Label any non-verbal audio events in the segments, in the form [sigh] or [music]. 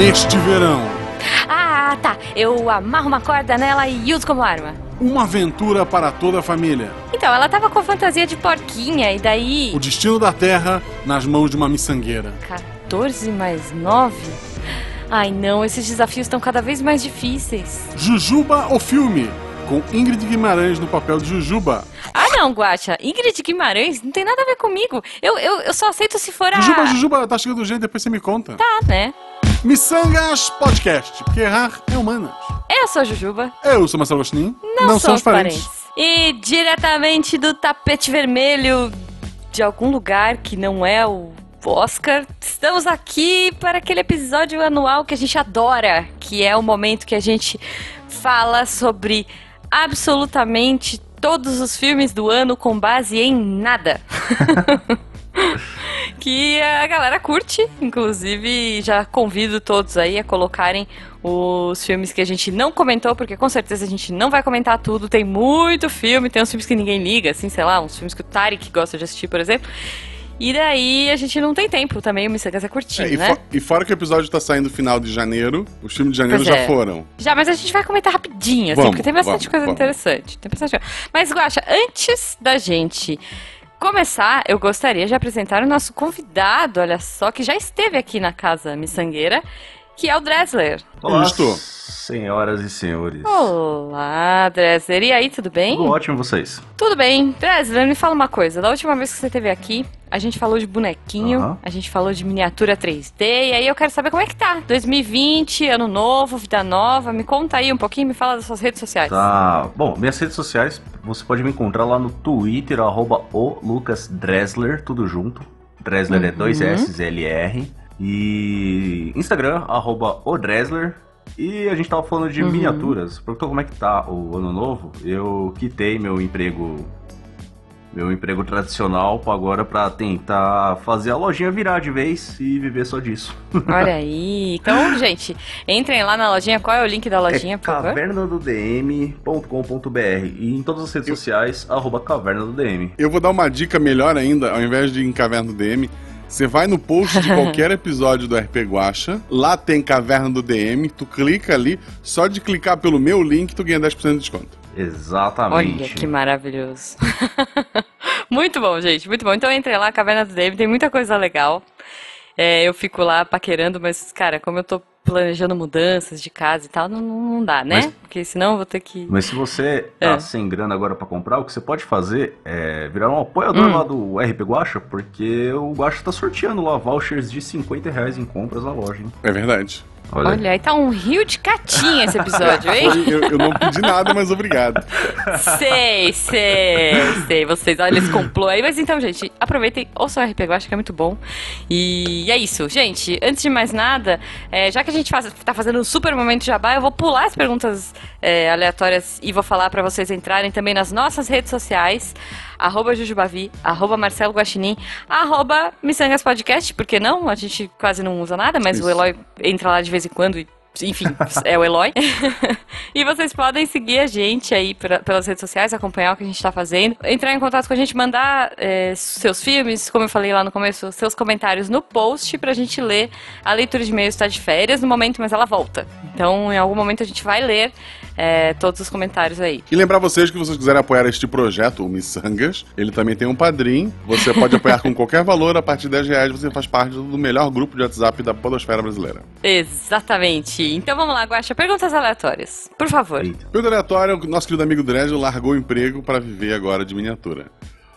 neste verão. Ah, tá. Eu amarro uma corda nela e uso como arma. Uma aventura para toda a família. Então, ela tava com fantasia de porquinha e daí. O destino da Terra nas mãos de uma miçangueira. 14 mais 9? Ai não, esses desafios estão cada vez mais difíceis. Jujuba o filme, com Ingrid Guimarães no papel de Jujuba. Ah não, Guacha, Ingrid Guimarães não tem nada a ver comigo. Eu, eu, eu só aceito se for a. Jujuba, Jujuba, tá chegando gente, depois você me conta. Tá, né? Missangas Podcast, porque errar é humanas. Eu sou a Jujuba. Eu sou Marcelo Agostinho. Não, somos parentes. E diretamente do tapete vermelho de algum lugar que não é o Oscar, estamos aqui para aquele episódio anual que a gente adora, que é o momento que a gente fala sobre absolutamente todos os filmes do ano com base em nada. [laughs] [laughs] que a galera curte, inclusive já convido todos aí a colocarem os filmes que a gente não comentou, porque com certeza a gente não vai comentar tudo. Tem muito filme, tem uns filmes que ninguém liga, assim, sei lá, uns filmes que o Tarek gosta de assistir, por exemplo. E daí a gente não tem tempo também, o Missangas é curtinho, É, e, né? e fora que o episódio tá saindo no final de janeiro, os filmes de janeiro Pois já é. foram. Já, mas a gente vai comentar rapidinho, assim, Vamos, porque tem bastante vamos, coisa vamos. interessante. Tem bastante. Mas, Guaxa, antes da gente começar, eu gostaria de apresentar o nosso convidado, olha só, que já esteve aqui na Casa Missangueira, que é o Dressler. Olá, senhoras e senhores. Olá, Dressler. E aí, tudo bem? Tudo ótimo vocês? Tudo bem. Dressler, me fala uma coisa. Da última vez que você esteve aqui, a gente falou de bonequinho, a gente falou de miniatura 3D, e aí eu quero saber como é que tá. 2020, ano novo, vida nova. Me conta aí um pouquinho, me fala das suas redes sociais. Tá. Bom, minhas redes sociais, você pode me encontrar lá no Twitter, arroba o Lucas Dressler, tudo junto. Dressler é Uhum. dois S L R. E Instagram, arroba o Dressler. E a gente tava falando de Uhum. miniaturas. Perguntou como é que tá o ano novo. Eu quitei meu emprego. Meu emprego tradicional agora pra tentar fazer a lojinha virar de vez e viver só disso. [laughs] Olha aí. Então, gente, entrem lá na lojinha. Qual é o link da lojinha, é por favor? cavernadodm.com.br e em todas as redes sociais, arroba caverna do DM. Eu vou dar uma dica melhor ainda, ao invés de ir em Caverna do DM, você vai no post de qualquer episódio do RP Guacha, lá tem Caverna do DM, tu clica ali, só de clicar pelo meu link tu ganha 10% de desconto. Exatamente. Olha que maravilhoso. [laughs] muito bom, gente, muito bom. Então entrem lá, Caverna do David, tem muita coisa legal. É, eu fico lá paquerando, mas, cara, como eu tô planejando mudanças de casa e tal, não, não dá, né? Mas- Porque senão eu vou ter que. Mas se você tá É. sem grana agora pra comprar, o que você pode fazer é virar um apoiador Hum. lá do RP Guacha, porque o Guacha tá sorteando lá vouchers de 50 reais em compras na loja, hein? É verdade. Olha, Olha, aí tá um rio de catinha esse episódio, hein? [laughs] Eu, eu não pedi nada, mas obrigado. sei, sei, sei. Vocês, olha esse complô aí. Mas então, gente, aproveitem, ouçam o RP, eu acho que é muito bom. E é isso. Gente, antes de mais nada, é, já que a gente faz, tá fazendo um super momento jabá, eu vou pular as perguntas é, aleatórias e vou falar pra vocês entrarem também nas nossas redes sociais. Arroba Jujubavi, arroba Marcelo Guaxinim, arroba Missangas Podcast, porque não? A gente quase não usa nada, mas Isso. o Eloy entra lá de vez em quando e enfim, é o Eloy. [laughs] e vocês podem seguir a gente aí pra- pelas redes sociais, acompanhar o que a gente tá fazendo, entrar em contato com a gente, mandar é, seus filmes, como eu falei lá no começo, seus comentários no post pra gente ler. A leitura de e-mails está de férias no momento, mas ela volta. Então, em algum momento a gente vai ler é, todos os comentários aí. E lembrar vocês que vocês quiserem apoiar este projeto, o Missangas, ele também tem um padrim. Você pode apoiar com qualquer valor, a partir de 10 reais você faz parte do melhor grupo de WhatsApp da podosfera brasileira. Exatamente. Então vamos lá, Guaxa, perguntas aleatórias. Por favor. Pelo aleatório, o nosso querido amigo Dresden largou o emprego para viver agora de miniatura.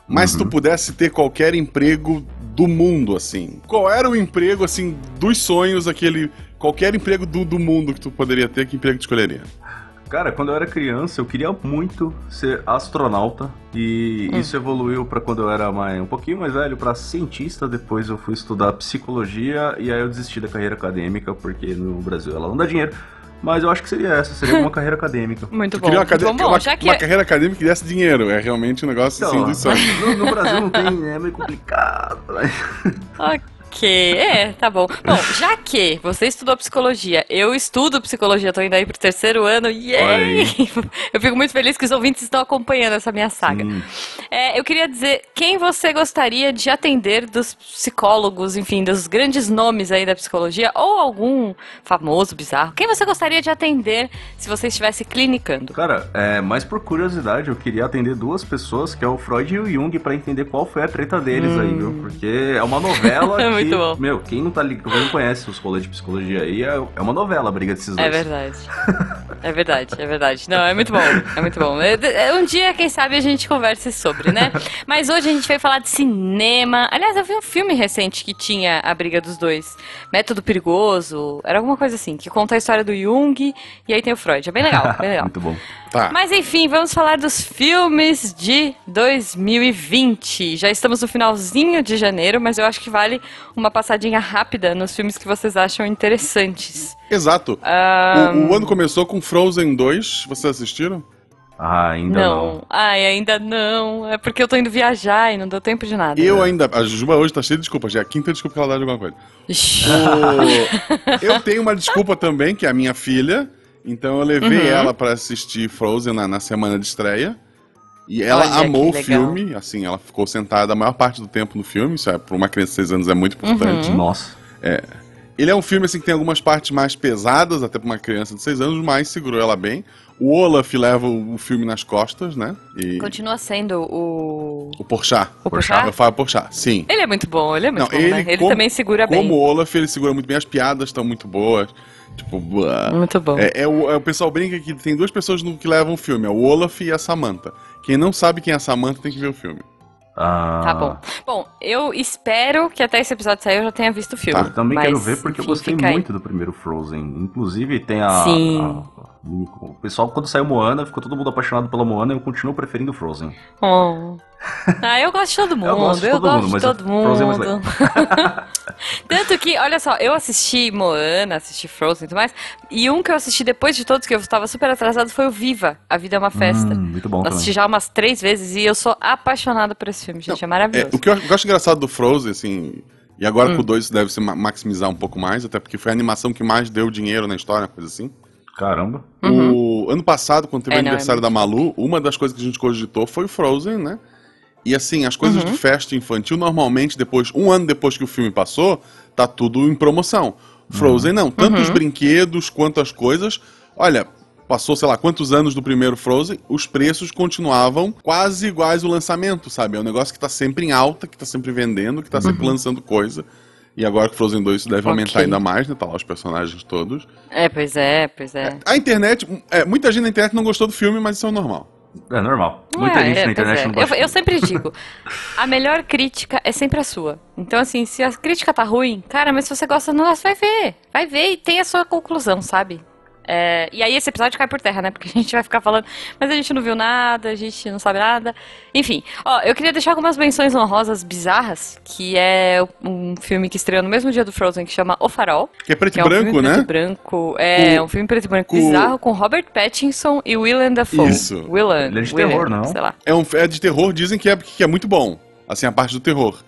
Mas se tu pudesse ter qualquer emprego do mundo, assim, qual era o emprego, assim, dos sonhos, aquele. Qualquer emprego do, do mundo que tu poderia ter, que emprego tu escolheria? Cara, quando eu era criança, eu queria muito ser astronauta e Hum. isso evoluiu pra quando eu era mais, um pouquinho mais velho pra cientista. Depois eu fui estudar psicologia e aí eu desisti da carreira acadêmica porque no Brasil ela não dá dinheiro. Mas eu acho que seria essa, seria uma [laughs] carreira acadêmica. Muito bom. queria uma, cade- bom. Bom, uma- já que uma carreira acadêmica que desse dinheiro. É realmente um negócio assim Então, dos sonhos. [laughs] no, no Brasil não tem, é meio complicado. mas- Ok, é, tá bom. Bom, já que você estudou psicologia, eu estudo psicologia, tô indo aí pro terceiro ano, yay! [laughs] Eu fico muito feliz que os ouvintes estão acompanhando essa minha saga. É, eu queria dizer, quem você gostaria de atender dos psicólogos, enfim, dos grandes nomes aí da psicologia, ou algum famoso, bizarro, quem você gostaria de atender se você estivesse clinicando? Cara, é, mais por curiosidade, eu queria atender duas pessoas, que é o Freud e o Jung, para entender qual foi a treta deles hum. aí, viu? Porque é uma novela [laughs] que, Muito bom. meu, quem não tá ligado, não conhece os rolês de psicologia aí, é, é uma novela a briga desses é dois. É verdade. [laughs] é verdade, é verdade. Não, é muito bom, é muito bom. É, é, um dia, quem sabe, a gente converse sobre, né? [laughs] Mas hoje a gente veio falar de cinema. Aliás, eu vi um filme recente que tinha a briga dos dois. Método Perigoso, era alguma coisa assim, que conta a história do Jung e aí tem o Freud. É bem legal, bem legal. [laughs] muito bom. Tá. Mas enfim, vamos falar dos filmes de 2020. Já estamos no finalzinho de janeiro, mas eu acho que vale uma passadinha rápida nos filmes que vocês acham interessantes. Exato. Um... O, o, ano começou com Frozen 2. Vocês assistiram? Ah, ainda não. não. Ai, ainda não. É porque eu tô indo viajar e não deu tempo de nada. Eu ainda. A Juba hoje tá cheia de desculpas. Já é a quinta desculpa que ela dá de alguma coisa. o... Eu tenho uma desculpa também, que é a minha filha. Então eu levei uhum. ela para assistir Frozen na, na, semana de estreia. E ela Olha, amou o filme, assim, ela ficou sentada a maior parte do tempo no filme, isso é, para uma criança de 6 anos é muito importante. Uhum. Nossa. É, ele é um filme assim que tem algumas partes mais pesadas, até para uma criança de 6 anos, mas segurou ela bem. O Olaf leva o, filme nas costas, né? E... Continua sendo o. O Porchat. O Porchat? Eu falo Porchat, sim. Ele é muito bom, ele é muito Não, bom, ele, né? Ele como, também segura como bem. Como o Olaf, ele segura muito bem, as piadas estão muito boas. Tipo, Muito bom. É, é, o, é, o, pessoal brinca que tem duas pessoas no, que levam o filme, é o Olaf e a Samantha. Quem não sabe quem é a Samantha tem que ver o filme. Ah. Tá bom. Bom, eu espero que até esse episódio sair eu já tenha visto o filme. Tá, eu também mas, quero ver porque enfim, eu gostei muito aí. do primeiro Frozen. Inclusive tem a, Sim. A, o pessoal, quando saiu Moana, ficou todo mundo apaixonado pela Moana e eu continuo preferindo Frozen. Oh. [laughs] Ah, eu gosto de todo mundo. Eu gosto de todo, mundo, de todo mundo. [laughs] Tanto que, olha só, eu assisti Moana, assisti Frozen e tudo mais. E um que eu assisti depois de todos, que eu estava super atrasado, foi o Viva. A Vida é uma Festa. Hum, muito bom. Eu assisti já umas três vezes e eu sou apaixonada por esse filme, gente. Não, é maravilhoso. É, o que eu acho engraçado do Frozen, assim. E agora hum. com o 2 deve se maximizar um pouco mais, até porque foi a animação que mais deu dinheiro na história, coisa assim. Caramba. Uhum. O ano passado, quando teve é, o aniversário não, é da Malu, uma das coisas que a gente cogitou foi o Frozen, né? E assim, as coisas uhum. de festa infantil, normalmente, depois, um ano depois que o filme passou, tá tudo em promoção. Frozen uhum. não, tanto os uhum. brinquedos quanto as coisas. Olha, passou, sei lá, quantos anos do primeiro Frozen, os preços continuavam quase iguais ao lançamento, sabe? É um negócio que tá sempre em alta, que tá sempre vendendo, que tá sempre uhum. lançando coisa. E agora que Frozen 2 isso deve okay. aumentar ainda mais, né? Tá lá os personagens todos. É, pois é, pois é. A internet, é, muita gente na internet não gostou do filme, mas isso é normal. É normal. Muita é, gente é, na internet é. não gosta. Eu, eu sempre [laughs] digo, a melhor crítica é sempre a sua. Então, assim, se a crítica tá ruim, cara, mas se você gosta do negócio, vai ver. Vai ver e tem a sua conclusão, sabe? É, e aí esse episódio cai por terra, né? Porque a gente vai ficar falando, mas a gente não viu nada, a gente não sabe nada. Enfim, ó, eu queria deixar algumas menções honrosas bizarras, que é um filme que estreou no mesmo dia do Frozen, que chama O Farol. Que é preto e é um branco, né? Preto e branco. É, o... um filme preto e branco o... bizarro com Robert Pattinson e Willem Dafoe. Isso. Willem. Ele é de Willem, terror, não? Sei lá. É, um, é de terror, dizem que é, que é muito bom. Assim, a parte do terror.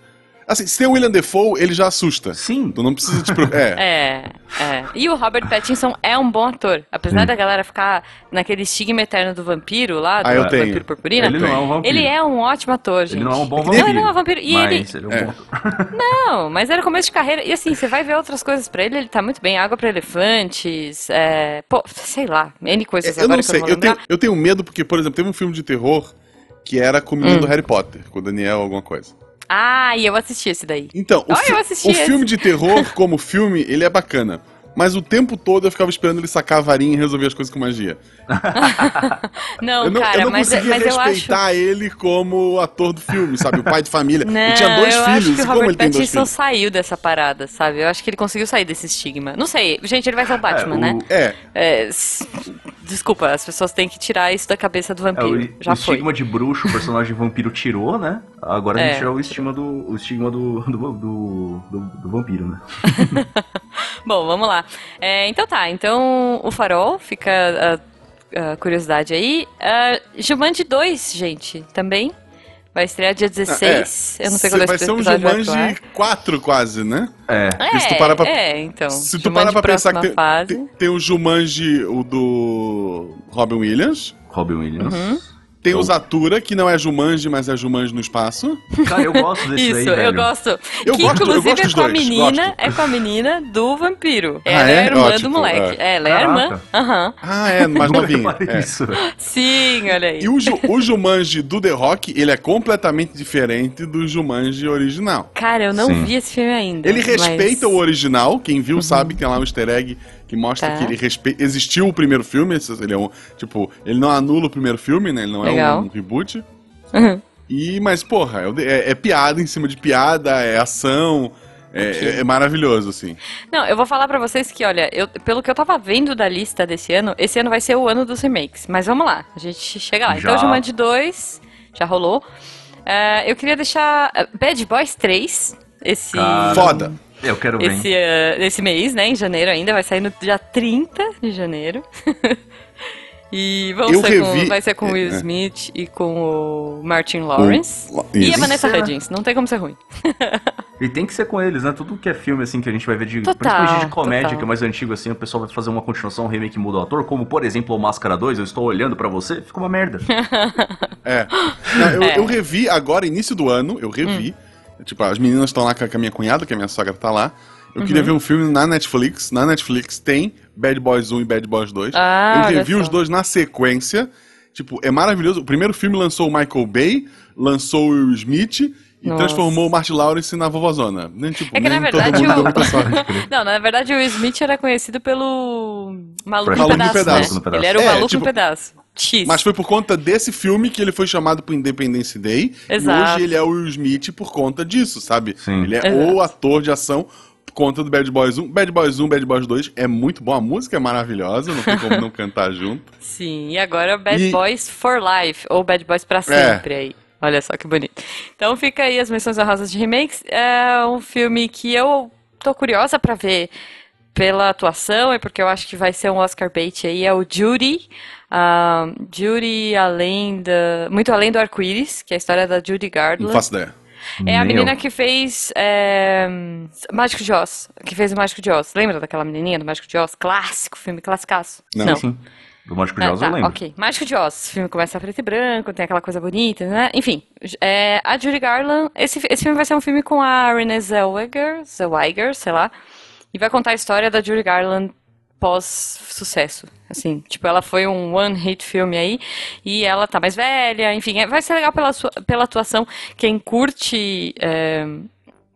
Assim, se tem o William Defoe, ele já assusta. Sim. Tu não precisa te [laughs] é. é, é. E o Robert Pattinson é um bom ator. Apesar Sim. da galera ficar naquele estigma eterno do vampiro lá, do ah, eu tenho. vampiro purpurina. Ele não é um vampiro. Ele é um ótimo ator, gente. Ele não é um bom vampiro. Não, ele não é um vampiro. E mas ele... ele é um bom ator. [laughs] [laughs] Não, mas era começo de carreira. E assim, você vai ver outras coisas pra ele, ele tá muito bem. Água pra elefantes, é... Pô, sei lá, N coisas eu agora não sei. eu, eu, tenho, eu tenho medo porque, por exemplo, teve um filme de terror que era com o menino hum. do Harry Potter, com o Daniel alguma coisa. Ah, e eu assisti esse daí. Então, o, fi o filme de terror, como filme, ele é bacana. Mas o tempo todo eu ficava esperando ele sacar a varinha e resolver as coisas com magia. [laughs] não, eu não, cara, eu não mas, conseguia mas respeitar acho... ele como ator do filme, sabe? O pai de família. [laughs] Não, ele tinha dois eu filhos. Acho que o como Robert ele tem dois filhos? saiu dessa parada, sabe? Eu acho que ele conseguiu sair desse estigma. Não sei, gente, ele vai ser o Batman, é, o... né? É. é. Desculpa, as pessoas têm que tirar isso da cabeça do vampiro. É, o, Já o foi. estigma de bruxo, o personagem vampiro tirou, né? Agora a gente é. tirou o estigma do, o estigma do, do, do, do, do vampiro, né? [laughs] [laughs] Bom, vamos lá. É, então tá, então o farol fica a, a curiosidade aí. Uh, Jumanji 2, gente, também Vai estrear dia 16. eu não sei quando Vai esse ser um vai Jumanji 4 quase, né? É. ar. se tu parar pra- É, então. Se tu parar pra pensar que tem, tem, tem o Jumanji, o do Robin Williams. Robin Williams. Uhum. Tem Eu- o Zatura, que não é Jumanji, mas é Jumanji no espaço. Cara, eu gosto desse Isso, daí, eu gosto. Eu que gosto- eu inclusive gosto é com a dois, menina, gosto. é com a menina do vampiro. Ah, Ela é, é? a irmã Ó, do moleque. É, ela é a irmã. Aham. Ah, é, mais [laughs] reparei É. isso. Sim, olha aí. E o, Ju- o Jumanji do The Rock, ele é completamente diferente do Jumanji original. Cara, eu não Sim. vi esse filme ainda. Ele mas- respeita o original, quem viu sabe que tem lá um easter egg que mostra Tá. que ele respeita. Existiu o primeiro filme, esse- ele é um. Tipo, ele não anula o primeiro filme, né? Ele não é Legal. um reboot. Uhum. E, mas, porra, é, é- é piada em cima de piada, é ação. É, é- é maravilhoso, assim. Não, eu vou falar pra vocês que, olha, eu- pelo que eu tava vendo da lista desse ano, esse ano vai ser o ano dos remakes. Mas vamos lá, a gente chega lá. Já. Então, Jumanji 2 já rolou. É, eu queria deixar é, Bad Boys 3, esse, Cara, Foda. Eu quero ver. esse, é, esse mês, né, em janeiro ainda, vai sair no dia 30 de janeiro. [laughs] e vão Eu ser revi- com, vai ser com o Will é, é. Smith e com o Martin Lawrence. O- E a. Vanessa é- Hudgens, não tem como ser ruim. [laughs] E tem que ser com eles, né? Tudo que é filme, assim, que a gente vai ver de. Total, principalmente de comédia, total. que é mais antigo, assim, o pessoal vai fazer uma continuação, um remake muda o ator, como por exemplo o Máscara 2, eu estou olhando pra você, fica uma merda. É. [laughs] Não, eu, É. eu revi agora, início do ano, eu revi. Tipo, as meninas estão lá com a minha cunhada, que a minha sogra tá lá. Eu queria Uhum. ver um filme na Netflix. Na Netflix tem Bad Boys 1 e Bad Boys 2. Ah, eu revi os dois na sequência. Tipo, é maravilhoso. O primeiro filme lançou o Michael Bay, lançou o Will Smith e Nossa. transformou o Martin Lawrence na vovozona. Nem, tipo, É que, na verdade, o- sorte. [laughs] Não, na verdade o Smith era conhecido pelo Maluco em Pedaço, Pedaço. né? Ele era o É, Maluco tipo- em Pedaço. X. Mas foi por conta desse filme que ele foi chamado pro Independence Day. Exato. E hoje ele é o Will Smith por conta disso, sabe? Sim. Ele é Exato. o ator de ação por conta do Bad Boys 1. Bad Boys 1, Bad Boys 2 é muito bom. A música é maravilhosa, não tem como não cantar junto. [laughs] Sim, e agora Bad E- Boys for Life, ou Bad Boys pra sempre aí. Olha só que bonito. Então fica aí as menções honrosas de remakes. É um filme que eu tô curiosa pra ver pela atuação e porque eu acho que vai ser um Oscar bait aí, é o Judy. Ah, Judy além da... Muito além do arco-íris, que é a história da Judy Não Garland. faço ideia. É a menina eu. que fez é, Mágico de Oz, que fez o Mágico de Oz. Lembra daquela menininha do Mágico de Oz? Clássico, filme classicaço. Não. Não. Sim. Do Mágico de Ah, Oz tá, eu lembro. ok. Mágico de Oz. O filme começa a preto e branco, tem aquela coisa bonita, né? Enfim, é, a Judy Garland... Esse, esse filme vai ser um filme com a Renée Zellweger, Zellweger, sei lá, e vai contar a história da Judy Garland pós-sucesso, assim. Tipo, ela foi um one-hit filme aí, e ela tá mais velha, enfim, é- vai ser legal pela, sua- pela atuação. Quem curte é,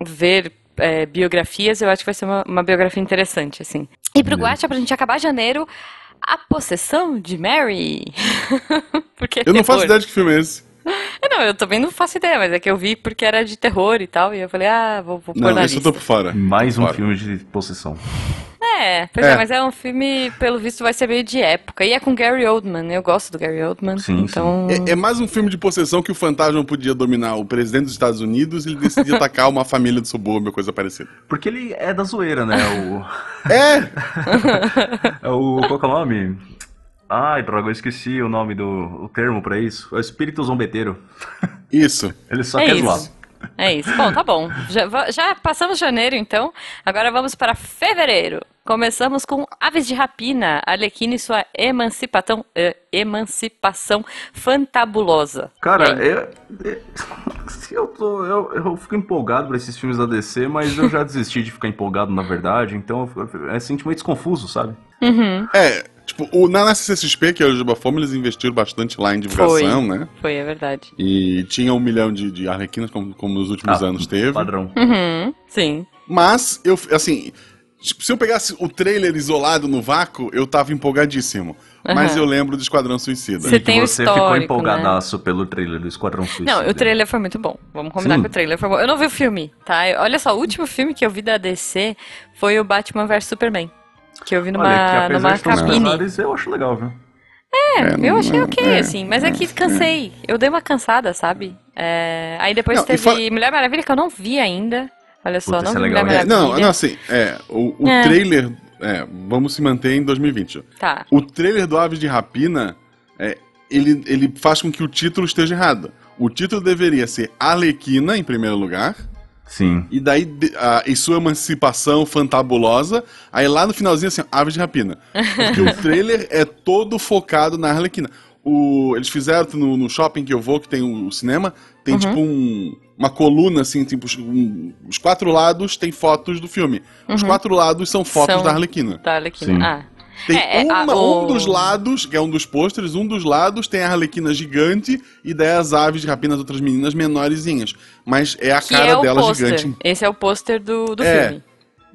ver é, biografias, eu acho que vai ser uma, uma biografia interessante, assim. E pro. Guacha, pra gente acabar janeiro, a possessão de Mary. [laughs] porque Eu não faço ideia de que filme é esse. É, [laughs] Não, eu também não faço ideia, mas é que eu vi porque era de terror e tal, e eu falei, ah, vou, vou pôr Não, na eu lista. tô por fora. Mais um Fora. filme de possessão. É, pois é. É. mas é um filme, pelo visto, vai ser meio de época. E é com Gary Oldman, eu gosto do Gary Oldman. Sim, então. É, é mais um filme de possessão que o fantasma podia dominar o presidente dos Estados Unidos e ele decidia [laughs] atacar uma família do subúrbio, coisa parecida. Porque ele é da zoeira, né? O. É! [laughs] É o. Qual que é o nome? Ai, droga, eu esqueci o nome do o termo pra isso. É o espírito zombeteiro. [laughs] Isso. Ele só É quer isso. zoar. É isso. Bom, tá bom. Já, já passamos janeiro, então. Agora vamos para fevereiro. Começamos com Aves de Rapina, Arlequina e sua emancipação, eh, emancipação fantabulosa. Cara, E aí? eu, tô, eu, eu fico empolgado pra esses filmes da DC, mas eu já desisti de ficar empolgado, na verdade, então é sentimentos confusos, sabe? Uhum, É, tipo, o, na na CCXP, que é o Juba Fome, eles investiram bastante lá em divulgação, né? foi, é verdade. E tinha um milhão de, de arlequinas, como, como nos últimos Ah, anos teve. Padrão. Uhum, sim. Mas, eu, assim, tipo, se eu pegasse o trailer isolado no vácuo, eu tava empolgadíssimo. Mas Aham. eu lembro do Esquadrão Suicida. Você E que tem você ficou histórico, né? empolgadaço pelo trailer do Esquadrão Suicida. Não, o trailer foi muito bom. Vamos combinar Sim. que o trailer foi bom. Eu não vi o filme, tá? Olha só, o último filme que eu vi da DC foi o Batman vs Superman. Que eu vi numa, Olha, que numa cabine. pesares, eu acho legal, viu? É, Eu não- achei ok, é, assim, mas é que cansei. Eu dei uma cansada, sabe? É, Aí depois Não, teve fala- Mulher Maravilha, que eu não vi ainda. Olha só, Puta, não vi é Mulher legal, É, Maravilha. não, não, assim, é, o, o É. trailer, é, vamos se manter em 2020. Tá. O trailer do Aves de Rapina, é, ele, ele faz com que o título esteja errado. O título deveria ser Arlequina, em primeiro lugar. Sim. E daí, de- a, sua emancipação fantabulosa. Aí lá no finalzinho, assim, Aves de Rapina. Porque o [laughs] trailer é todo focado na Arlequina. O, eles fizeram no, no shopping que eu vou, que tem o, o cinema, tem tipo um- uma coluna, assim, tipo, os- um- os quatro lados tem fotos do filme. Os quatro lados são fotos São- da Arlequina. Tá, Arlequina. Sim. Ah. Tem É, é, uma- a- o- um dos lados, que é um dos pôsteres, um dos lados tem a Arlequina gigante e daí as aves de rapina, as outras meninas menorzinhas. Mas é a Que cara é dela pôster. gigante. Esse é o pôster do, do É. filme.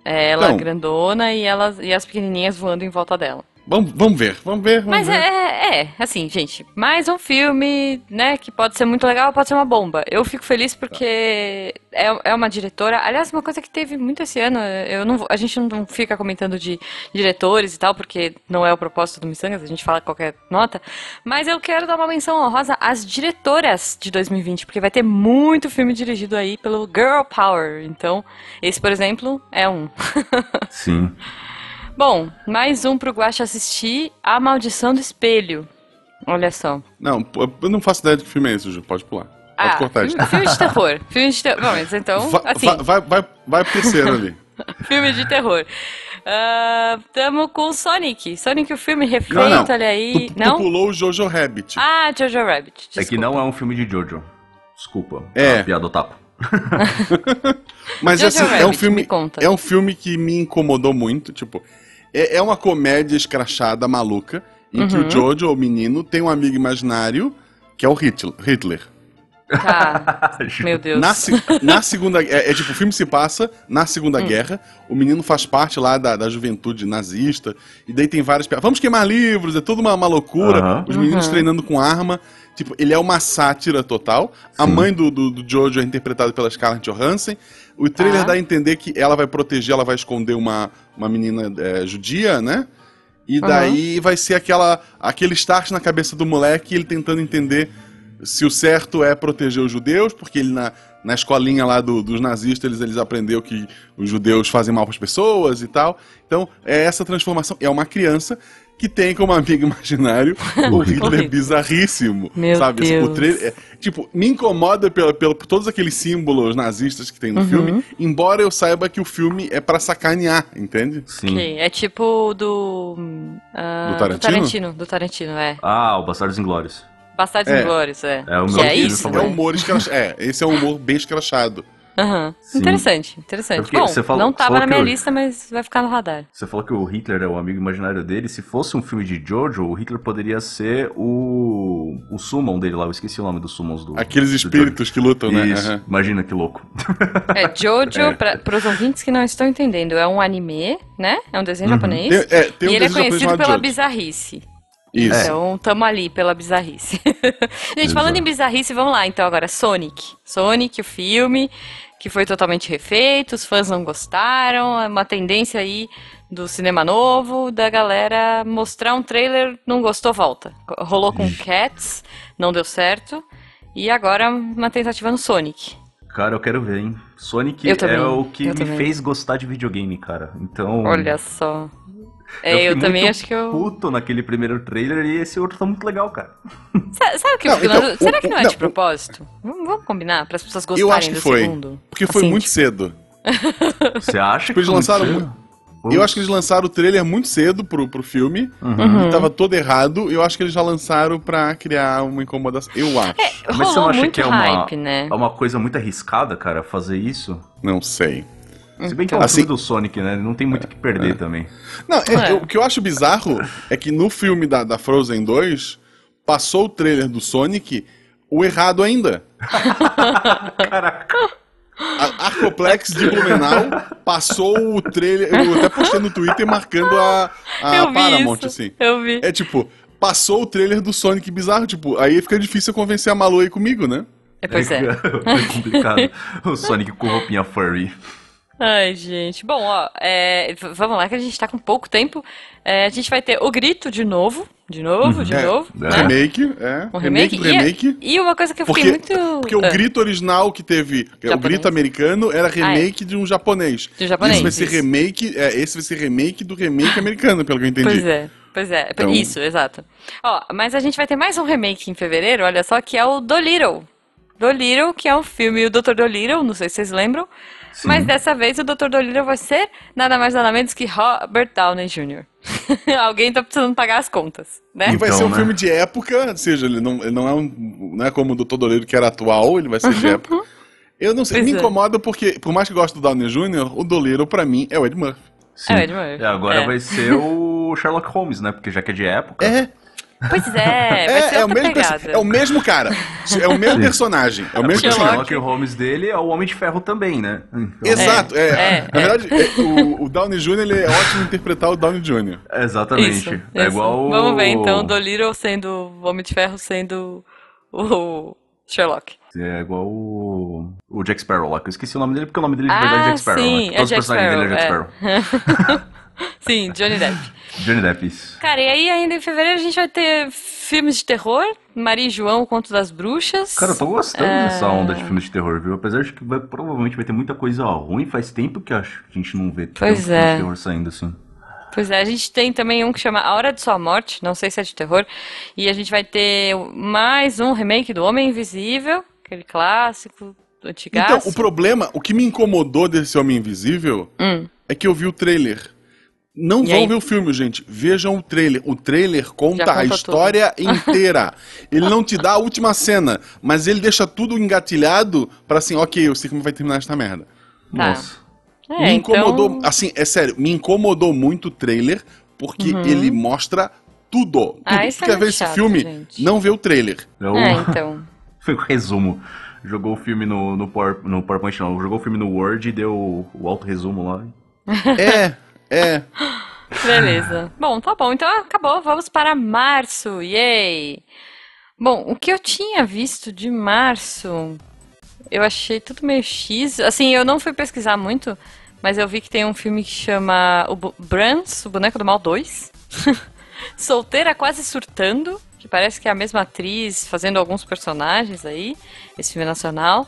É ela Então. grandona e, elas, e as pequenininhas voando em volta dela. Vamos, vamos ver, vamos ver. Vamos Mas ver. é, é, assim, gente, mais um filme, né, que pode ser muito legal, pode ser uma bomba. Eu fico feliz porque é, é uma diretora. Aliás, uma coisa que teve muito esse ano, eu não, a gente não fica comentando de diretores e tal, porque não é o propósito do Missangas, a gente fala qualquer nota. Mas eu quero dar uma menção honrosa às diretoras de 2020, porque vai ter muito filme dirigido aí pelo Girl Power. Então, esse, por exemplo, é um. [laughs] Sim. Bom, mais um pro Guacha assistir, A Maldição do Espelho. Olha só. Não, eu não faço ideia de que filme é esse, Ju. Pode pular. Pode Ah, cortar isso. filme, filme de terror. [laughs] Filme de terror. Bom, mas então, Va- assim, va- vai, vai, vai pro terceiro ali. [laughs] filme de terror. Ah, tamo com Sonic. Sonic, o filme refeito, Não, não. olha aí. Tu, tu não? pulou o Jojo Rabbit. Ah, Jojo Rabbit. É que desculpa. não é um filme de Jojo. Desculpa. É. A piada otaku. [laughs] Mas Jojo assim, é um Rabbit, filme. É um filme que me incomodou muito. Tipo, é, é uma comédia escrachada, maluca, em que Uhum. o Jojo, o menino, tem um amigo imaginário que é o Hitler. Hitler. Tá, [laughs] meu Deus. Na, na segunda é, é tipo, o filme se passa na Segunda Hum. Guerra, o menino faz parte lá da, da juventude nazista, e daí tem várias. Vamos queimar livros, é tudo uma, uma loucura. Os meninos Uhum. treinando com arma. Tipo, ele é uma sátira total. A Sim. mãe do, do, do Jojo é interpretada pela Scarlett Johansson. O trailer Tá. dá a entender que ela vai proteger, ela vai esconder uma, uma menina é, judia, né? E daí vai ser aquela, aquele start na cabeça do moleque, ele tentando entender se o certo é proteger os judeus, porque ele na, na escolinha lá do- dos nazistas eles, eles aprenderam que os judeus fazem mal para as pessoas e tal. Então, é essa transformação. É uma criança que tem como amigo imaginário [laughs] o Hitler bizarríssimo. Meu sabe? Assim, o Deus. trailer, é- tipo, me incomoda pela, pela- por todos aqueles símbolos nazistas que tem no Uhum. filme, embora eu saiba que o filme é pra sacanear, entende? Sim. Ok, É tipo do. ah, Do Tarantino? Do Tarantino, do Tarantino, é. Ah, o Bastardos Inglórios. Bastardos É. Inglórios, é. É o Que é isso, É humor escrachado. É, esse é um humor bem escrachado. Sim. Interessante, É interessante. porque Bom, você falou- não você tava falou na minha eu- lista, mas vai ficar no radar. Você falou que o Hitler é o amigo imaginário dele. Se fosse um filme de Jojo, o Hitler poderia ser o. o summon dele lá. Eu esqueci o nome dos summons do. Aqueles do espíritos que lutam, né? Isso. Aham. Imagina que louco. É, Jojo, [laughs] É. pra, pros ouvintes que não estão entendendo, é um anime, né? É um desenho Uhum. japonês. Tem, é, tem um e ele é conhecido pela Jojo. bizarrice. Isso. Então, tamo ali pela bizarrice. [laughs] Gente, falando em bizarrice, vamos lá então agora. Sonic. Sonic, o filme, que foi totalmente refeito, os fãs não gostaram, é uma tendência aí do cinema novo, da galera mostrar um trailer, não gostou, volta. Rolou com Cats, não deu certo, e agora uma tentativa no Sonic. Cara, eu quero ver, hein? Sonic é o que me fez gostar de videogame, cara. Então. Olha só. É, fiquei eu, também acho que eu. puto naquele primeiro trailer e esse outro tá muito legal, cara. Sa- Sabe o que eu Não, então, na dúvida? Será o- que não é não, de propósito? Vamos, vamos combinar, para as pessoas Eu gostarem acho que do foi. segundo. Porque foi Assim, muito tipo, cedo. [laughs] Você acha que Eles foi muito lançaram muito- Eu acho que eles lançaram o trailer muito cedo pro, pro filme. Uhum. E tava todo errado. Eu acho que eles já lançaram pra criar uma incomodação. Eu acho. Mas você não acha que é uma, hype, né? é uma coisa muito arriscada, cara, fazer isso? Não sei. Se bem que é um Assim- filme do Sonic, né? Não tem muito o que perder também. Não, é- É. o que eu acho bizarro é que no filme da, da Frozen 2, passou o trailer do Sonic o errado ainda. [laughs] Caraca. A Arcoplex de Blumenau passou o trailer. Eu até postei no Twitter marcando a, a eu vi Paramount, isso. assim. Eu vi. É tipo, passou o trailer do Sonic bizarro, tipo, aí fica difícil convencer a Malu aí comigo, né? É, pois é. é [laughs] complicado. O Sonic com roupinha furry. Ai, gente. Bom, ó, é, vamos lá que a gente tá com pouco tempo. É, a gente vai ter o grito de novo. De novo, de É, novo. é. né? Remake, é. Um remake, remake. do remake. E, e uma coisa que eu Porque, fiquei muito. porque o Ah, grito original que teve, é o Japonês. grito americano, era remake de um japonês. De um japonês, Esse vai ser isso. remake, é, esse vai ser remake do remake americano, pelo que eu entendi. Pois é. Pois é, Então- isso, exato. Ó, mas a gente vai ter mais um remake em fevereiro, olha só, que é o Dolittle. Dolittle, que é um filme, o Dr. Dolittle, não sei se vocês lembram, Sim. mas dessa vez o Dr. Dolittle vai ser nada mais nada menos que Robert Downey Jr. [laughs] Alguém tá precisando pagar as contas, né? E vai Então, ser um né? filme de época, ou seja, ele não, ele não é um. Não é como o Dr. Doleiro que era atual, ele vai ser de época. Eu não sei, Pois me é. incomoda porque, por mais que eu goste do Downey Jr., o Doleiro, pra mim, é o Ed Murphy. Sim. É, Ed Murphy. E agora É. vai ser o Sherlock Holmes, né? Porque já que é de época. É, Pois é, vai ser é, é, o mesmo é o mesmo cara. É o mesmo Sim. personagem. É o mesmo Porque o Sherlock. personagem. Sherlock Holmes dele é o Homem de Ferro também, né? Então, Exato, é. é, Na verdade, é, o, o Downey Jr. ele é ótimo em interpretar o Downey Jr. Exatamente. Isso, é isso. igual. Vamos ver então, o Dolittle sendo o Homem de Ferro sendo o Sherlock. É igual o... o Jack Sparrow lá, que eu esqueci o nome dele porque o nome dele de verdade é Ah, Jack Sparrow. sim, né? é Todos Jack os personagens dele é Jack Sparrow. [laughs] Sim, Johnny Depp. Johnny Depp, isso. Cara, e aí ainda em fevereiro a gente vai ter filmes de terror, Maria e João, o Conto das Bruxas. Cara, eu tô gostando É. dessa onda de filmes de terror, viu? Apesar de que vai- provavelmente vai ter muita coisa ruim, faz tempo que eu acho que a gente não vê Pois tanto filme é. de terror saindo assim. Pois é, a gente tem também um que chama A Hora de Sua Morte, não sei se é de terror, e a gente vai ter mais um remake do Homem Invisível, aquele clássico, antigaço. Então, o problema, o que me incomodou desse Homem Invisível Hum. é que eu vi o trailer. Não E vão aí? ver o filme, gente. Vejam o trailer. O trailer conta Já a conta história inteira. [laughs] Ele não te dá a última cena, mas ele deixa tudo engatilhado pra assim, ok, eu sei como vai terminar esta merda. Tá. Nossa. É, me incomodou, então... assim, é sério, me incomodou muito o trailer, porque ele mostra tudo. tudo. Uhum. Ah, isso é Quer ver muito esse chato, filme? gente. Não vê o trailer. É o... É, então. [laughs] Foi o resumo. Jogou o filme no, no, Power, no PowerPoint, não. Jogou o filme no Word e deu o, o alto resumo lá. É, [laughs] é. Beleza. [gasps] Bom, tá bom. Então acabou. Vamos para março. Yay! Bom, o que eu tinha visto de março, eu achei tudo meio X. Assim, eu não fui pesquisar muito, mas eu vi que tem um filme que chama o Brans, o Boneco do Mal 2. [laughs] Solteira quase surtando, que parece que é a mesma atriz fazendo alguns personagens aí. Esse filme é nacional.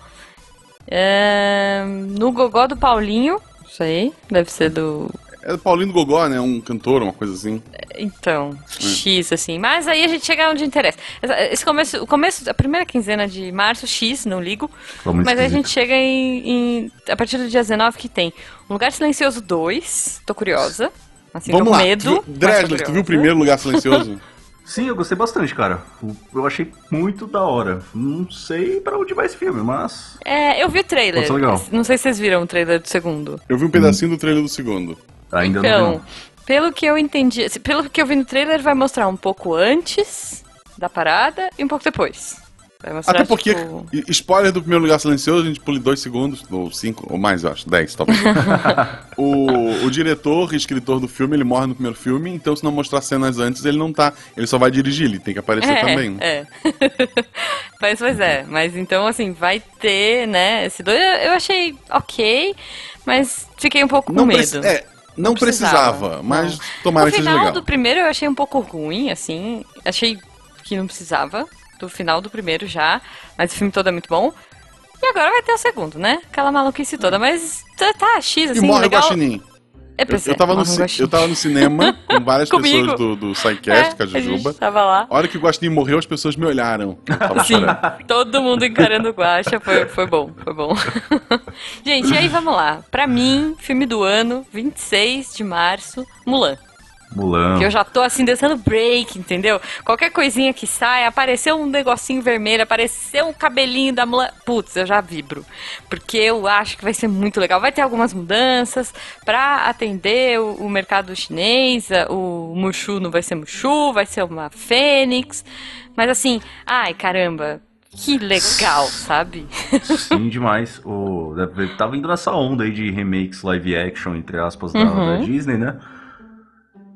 É, No Gogó do Paulinho. Isso aí, deve ser do É do Paulinho Gogó, né? Um cantor, uma coisa assim. Então, X, assim. Mas aí a gente chega onde interessa. Essa- Esse começo, o começo, a primeira quinzena de março, X, não ligo. Muito Mas aí a gente chega em, em- A partir do dia 19 que tem Um Lugar Silencioso 2. Tô curiosa. Assim, Vamos tô com lá. medo. Dresler, tu viu o primeiro Lugar Silencioso? [laughs] Sim, eu gostei bastante, cara. Eu achei muito da hora. Não sei pra onde vai esse filme, mas. É, eu vi o trailer. Legal. Não sei se vocês viram o trailer do segundo. Eu vi um pedacinho do trailer do segundo. Ainda não Então, não. pelo que eu entendi, assim, pelo que eu vi no trailer, vai mostrar um pouco antes da parada e um pouco depois. Vai mostrar, Até porque, tipo... spoiler do primeiro Lugar Silencioso, a gente pule dois segundos, ou cinco, ou mais, eu acho, dez, talvez. [laughs] o, o diretor e escritor do filme, ele morre no primeiro filme, então se não mostrar cenas antes, ele não tá. Ele só vai dirigir, ele tem que aparecer É, também. É. [laughs] mas, pois é, mas então assim, vai ter, né? Esse dois eu eu achei ok, mas fiquei um pouco com Não, medo. preci- é, não precisava, mas não. tomara o que seja final do primeiro eu achei um pouco ruim, assim. Achei que não precisava do final do primeiro já, mas o filme todo é muito bom. E agora vai ter o segundo, né? Aquela maluquice toda, mas tá, tá X, E assim, morre legal. o Guaxinim. É, Eu, eu é, tava no, eu tava no cinema [laughs] com várias pessoas do, do É, SciCast, a Cajujuba. gente tava lá. A hora que o Guaxinim morreu, as pessoas me olharam. Sim, chorando. todo mundo encarando o Guaxa, foi, foi bom, foi bom. [laughs] Gente, e aí vamos lá. Pra mim, filme do ano, 26 de março, Mulan. Mulan. Que eu já tô assim, dançando break, entendeu? Qualquer coisinha que sai, apareceu um negocinho vermelho, apareceu um cabelinho da Mulan. Putz, eu já vibro. Porque eu acho que vai ser muito legal. Vai ter algumas mudanças pra atender o, o mercado chinês. O Mushu não vai ser Mushu, vai ser uma Fênix. Mas assim, ai caramba, que legal, sabe? Sim, demais. O, tava indo nessa onda aí de remakes live action, entre aspas, da, Uhum. da Disney, né?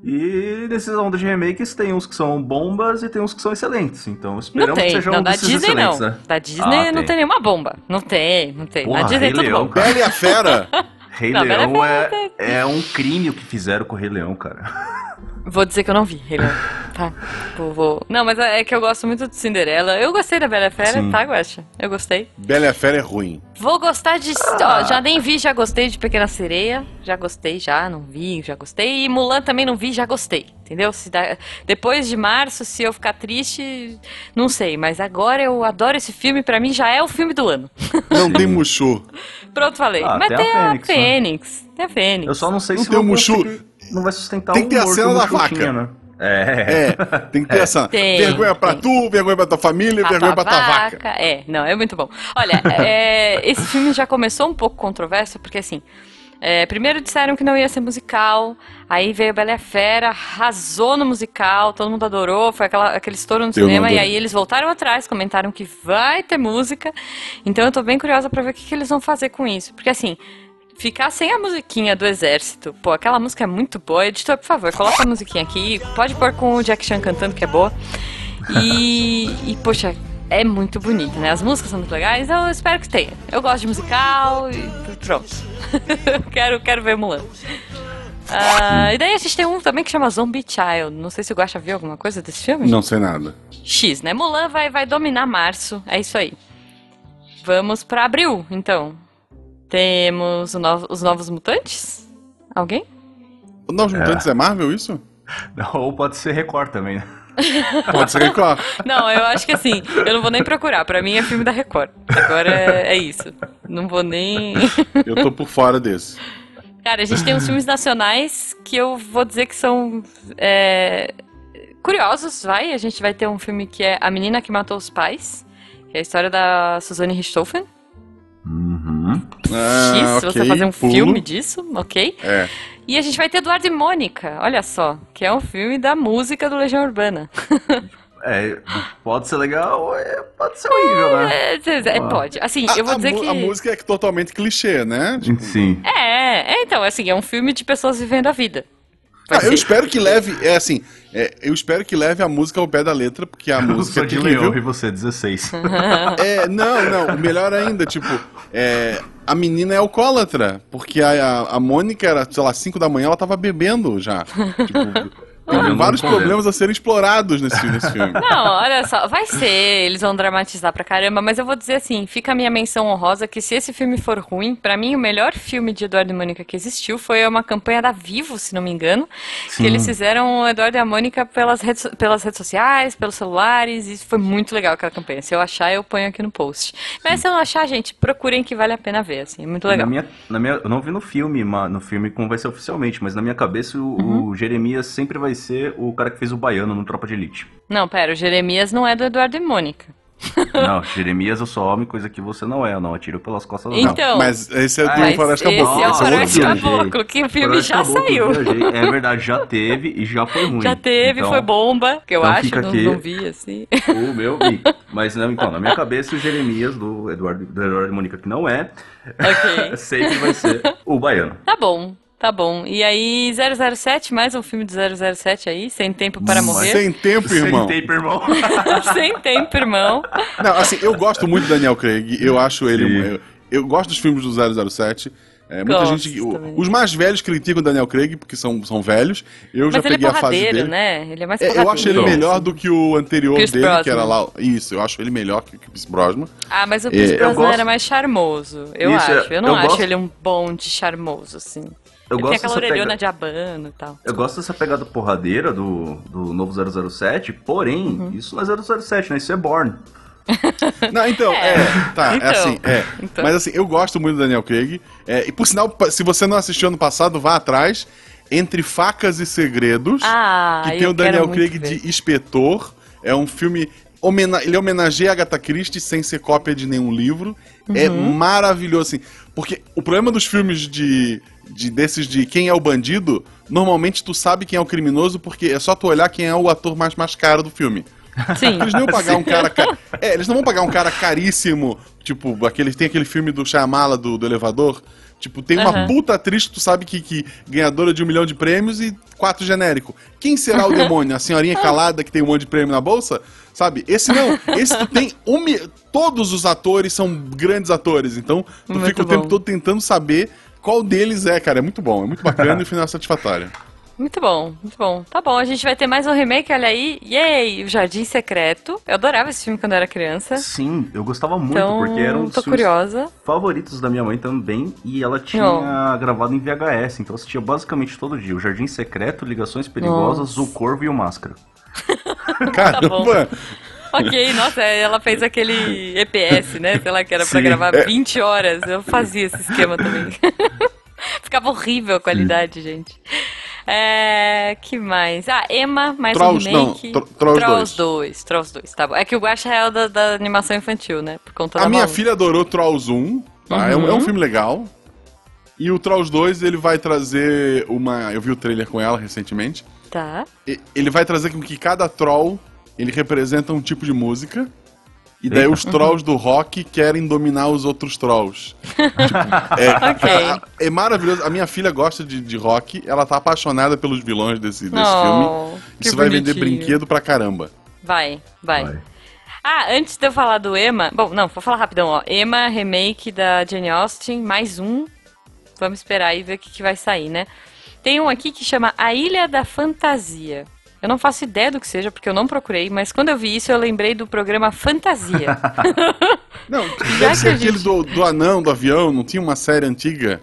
E nessas ondas de remakes tem uns que são bombas e tem uns que são excelentes. Então esperamos que tem, sejam não, da desses Disney não. né? Da Disney Ah, não tem. tem nenhuma bomba. Não tem, não tem. Porra, Na Disney Rei é tudo Leão, bom. cara. Bela e a Fera. [laughs] Rei Não, Leão é, é um crime o que fizeram com o Rei Leão, cara. Vou dizer que eu não vi, Rei Leão. [laughs] Tá, vou, vou. Não, mas é que eu gosto muito de Cinderela. Eu gostei da Bela Fera, Sim. tá, Guaxa? Eu gostei. Bela a Fera é ruim. Vou gostar de. Ó, já nem vi, já gostei de Pequena Sereia. Já gostei, já, não vi, já gostei. E Mulan também não vi, já gostei. Entendeu? Se dá- Depois de março, se eu ficar triste, não sei. Mas agora eu adoro esse filme, pra mim já é o filme do ano. [laughs] Não tem Mushu. Pronto, falei. Ah, mas tem a tem a Fênix, né? Fênix. Tem a Fênix. Eu só não sei Não se tem o Mushu. conseguir- não vai sustentar Tem o que ter a cena da vaca. tinha, né? É. É, tem que ter essa Tem, vergonha pra tem. tu, vergonha pra tua família, vergonha pra tua vaca. É, não, é muito bom. Olha, [laughs] é, esse filme já começou um pouco controverso, porque assim. é, primeiro disseram que não ia ser musical, aí veio Bela e a Fera, arrasou no musical, todo mundo adorou, foi aquela, aquele estouro no Eu cinema, e aí eles voltaram atrás, comentaram que vai ter música, então eu tô bem curiosa pra ver o que, que eles vão fazer com isso, porque assim, ficar sem a musiquinha do exército, pô, aquela música é muito boa, editor, por favor, coloca a musiquinha aqui, pode pôr com o Jack Chan cantando, que é boa, e, [laughs] e, poxa, é muito bonito, né? As músicas são muito legais, então eu espero que tenha. Eu gosto de musical e pronto. [laughs] quero, quero ver Mulan. Ah, e daí a gente tem um também que chama Zombie Child. Não sei se o Guaxa viu alguma coisa desse filme. Não sei nada. X, né? Mulan vai, vai dominar março. É isso aí. Vamos pra abril, então. Temos o novo- os Novos Mutantes? Alguém? O Novos Mutantes é Marvel, isso? [laughs] Ou pode ser Record também, né? [laughs] Pode ser Record. [laughs] Não, eu acho que assim, eu não vou nem procurar. Pra mim é filme da Record. Agora é, é isso. Não vou nem. Eu tô por fora desse. Cara, a gente tem uns filmes nacionais que eu vou dizer que são é, curiosos, vai. A gente vai ter um filme que é A Menina que Matou os Pais, que é a história da Suzanne Richthofen. Uhum. Ah, X, ok, você fazer um pulo. filme disso, ok? É. E a gente vai ter Eduardo e Mônica, olha só, que é um filme da música do Legião Urbana. [laughs] É, pode ser legal, é, pode ser horrível, né? É, é, Ah. pode. Assim, A, eu vou dizer que. a música é totalmente clichê, né? Tipo, Sim. É, é, então, assim, é um filme de pessoas vivendo a vida. Vai ah, eu espero que leve, é assim, é, eu espero que leve a música ao pé da letra, porque a [laughs] Eu música sou é de. Leão e você 16. [laughs] É, não, não, melhor ainda, tipo, é, a menina é alcoólatra, porque a, a, a Mônica era, sei lá, 5 da manhã, ela tava bebendo já. Tipo, tem não vários problemas a serem explorados nesse, nesse filme. [laughs] Não, olha só, vai ser, eles vão dramatizar pra caramba, mas eu vou dizer assim, fica a minha menção honrosa que se esse filme for ruim, pra mim o melhor filme de Eduardo e Mônica que existiu foi uma campanha da Vivo, se não me engano, Sim. que eles fizeram o Eduardo e a Mônica pelas redes, pelas redes sociais, pelos celulares, e foi muito legal aquela campanha. Se eu achar, eu ponho aqui no post. Mas se eu não achar, gente, procurem que vale a pena ver, assim, é muito legal. Na minha, na minha, eu não vi no filme, no filme como vai ser oficialmente, mas na minha cabeça o, Uhum. o Jeremias sempre vai ser o cara que fez o baiano no Tropa de Elite. Não, pera, o Jeremias não é do Eduardo e Mônica. [laughs] Não, [laughs] Jeremias eu sou homem, coisa que você não é, eu não atiro pelas costas não. Então, Mas esse é do Ah, Floresta esse Caboclo. é o esse é outro Floresta. Caboclo, que o filme já Caboclo, saiu. É verdade, já teve e já foi ruim. Já teve, Então, foi bomba, que eu então acho, não, não vi assim. O meu vi. Mas não, então, na minha cabeça, o Jeremias do Eduardo, do Eduardo e Mônica, que não é, ok. [laughs] sempre vai ser o baiano. Tá bom, tá bom. E aí, 007, mais um filme do 007 aí, Sem Tempo para Morrer. Sem tempo, irmão. Sem tempo, irmão. [laughs] Sem Tempo, irmão. Não, assim, eu gosto muito do Daniel Craig. Eu acho ele. Eu, eu gosto dos filmes do 007. É, muita Gosto gente. o- os mais velhos criticam o Daniel Craig porque são, são velhos. Eu já Mas ele é peguei a fase dele. né? Ele é mais É, eu acho ele Então. melhor do que o anterior Pierce dele, que era Brosnan. lá. Isso, eu acho ele melhor que, que o Pierce Brosnan. Ah, mas o Pierce É, Brosnan gosto- era mais charmoso, eu Isso, acho. Eu não eu acho gosto- ele um bonde charmoso, assim. Eu gosto tem aquela dessa orelhona pega- de abano e tal. Eu gosto dessa pegada porradeira do, do novo 007, porém, Uhum. isso não é 007, né? Isso é Born. [laughs] Não, então, [laughs] é, tá, Então, é assim, é. então. Mas assim, eu gosto muito do Daniel Craig. É, e por sinal, se você não assistiu ano passado, vá atrás. Entre Facas e Segredos, Ah, que tem o Daniel Craig ver. de inspetor. É um filme. homena- Ele homenageia a Agatha Christie sem ser cópia de nenhum livro. É Uhum. maravilhoso, assim. Porque o problema dos filmes de, de desses de quem é o bandido, normalmente tu sabe quem é o criminoso, porque é só tu olhar quem é o ator mais, mais caro do filme. Sim. Eles não vão pagar um cara. ca- É, eles não vão pagar um cara caríssimo. Tipo, aquele, tem aquele filme do Shyamala do, do elevador. Tipo, tem uma Aham. puta atriz que tu sabe que, que ganhadora de um milhão de prêmios e quatro genérico. Quem será o demônio? A senhorinha calada que tem um monte de prêmio na bolsa? Sabe? Esse não. Esse tu tem um Todos os atores são grandes atores. Então, tu Muito fica o tempo todo tentando saber qual deles é, cara. É muito bom, é muito bacana e o final é satisfatório. [laughs] Muito bom, muito bom. Tá bom, a gente vai ter mais um remake, olha aí. Yay! O Jardim Secreto. Eu adorava esse filme quando eu era criança. Sim, eu gostava muito, Então, porque era um dos tô filmes curiosa. favoritos da minha mãe também, e ela tinha gravado em VHS, então eu assistia basicamente todo dia. O Jardim Secreto, Ligações Perigosas, O Corvo e o Máscara. [laughs] Caramba! [laughs] Ok, nossa, ela fez aquele EPS, né? Sei lá, que era pra Sim. gravar É. 20 horas. Eu fazia esse esquema também. [laughs] Ficava horrível a qualidade, gente. É. Que mais? Ah, Emma, mais Trolls, um não, remake. Tro- Trolls Trolls 2. Trolls 2, tá bom. É que o Guaxa é o da, da animação infantil, né? Por conta da A minha Malu. filha adorou Trolls 1, tá? É, um, é um Uhum. filme legal. E o Trolls 2, ele vai trazer uma... Eu vi o trailer com ela recentemente. Tá. E- Ele vai trazer com que cada troll, ele representa um tipo de música. E daí os trolls do rock querem dominar os outros trolls. [laughs] é, Ok. é maravilhoso. A minha filha gosta de, de rock, ela tá apaixonada pelos vilões desse, desse filme. Oh, que Isso vai vender bonitinho. brinquedo pra caramba. Vai, vai, Vai. Ah, antes de eu falar do Emma. Bom, não, vou falar rapidão, ó. Emma, remake da Jane Austen, mais um. Vamos esperar e ver o que, que vai sair, né? Tem um aqui que chama A Ilha da Fantasia. Eu não faço ideia do que seja, porque eu não procurei, mas quando eu vi isso, eu lembrei do programa Fantasia. [laughs] Não, deve que ser aquele gente- do, do anão, do avião, não tinha uma série antiga?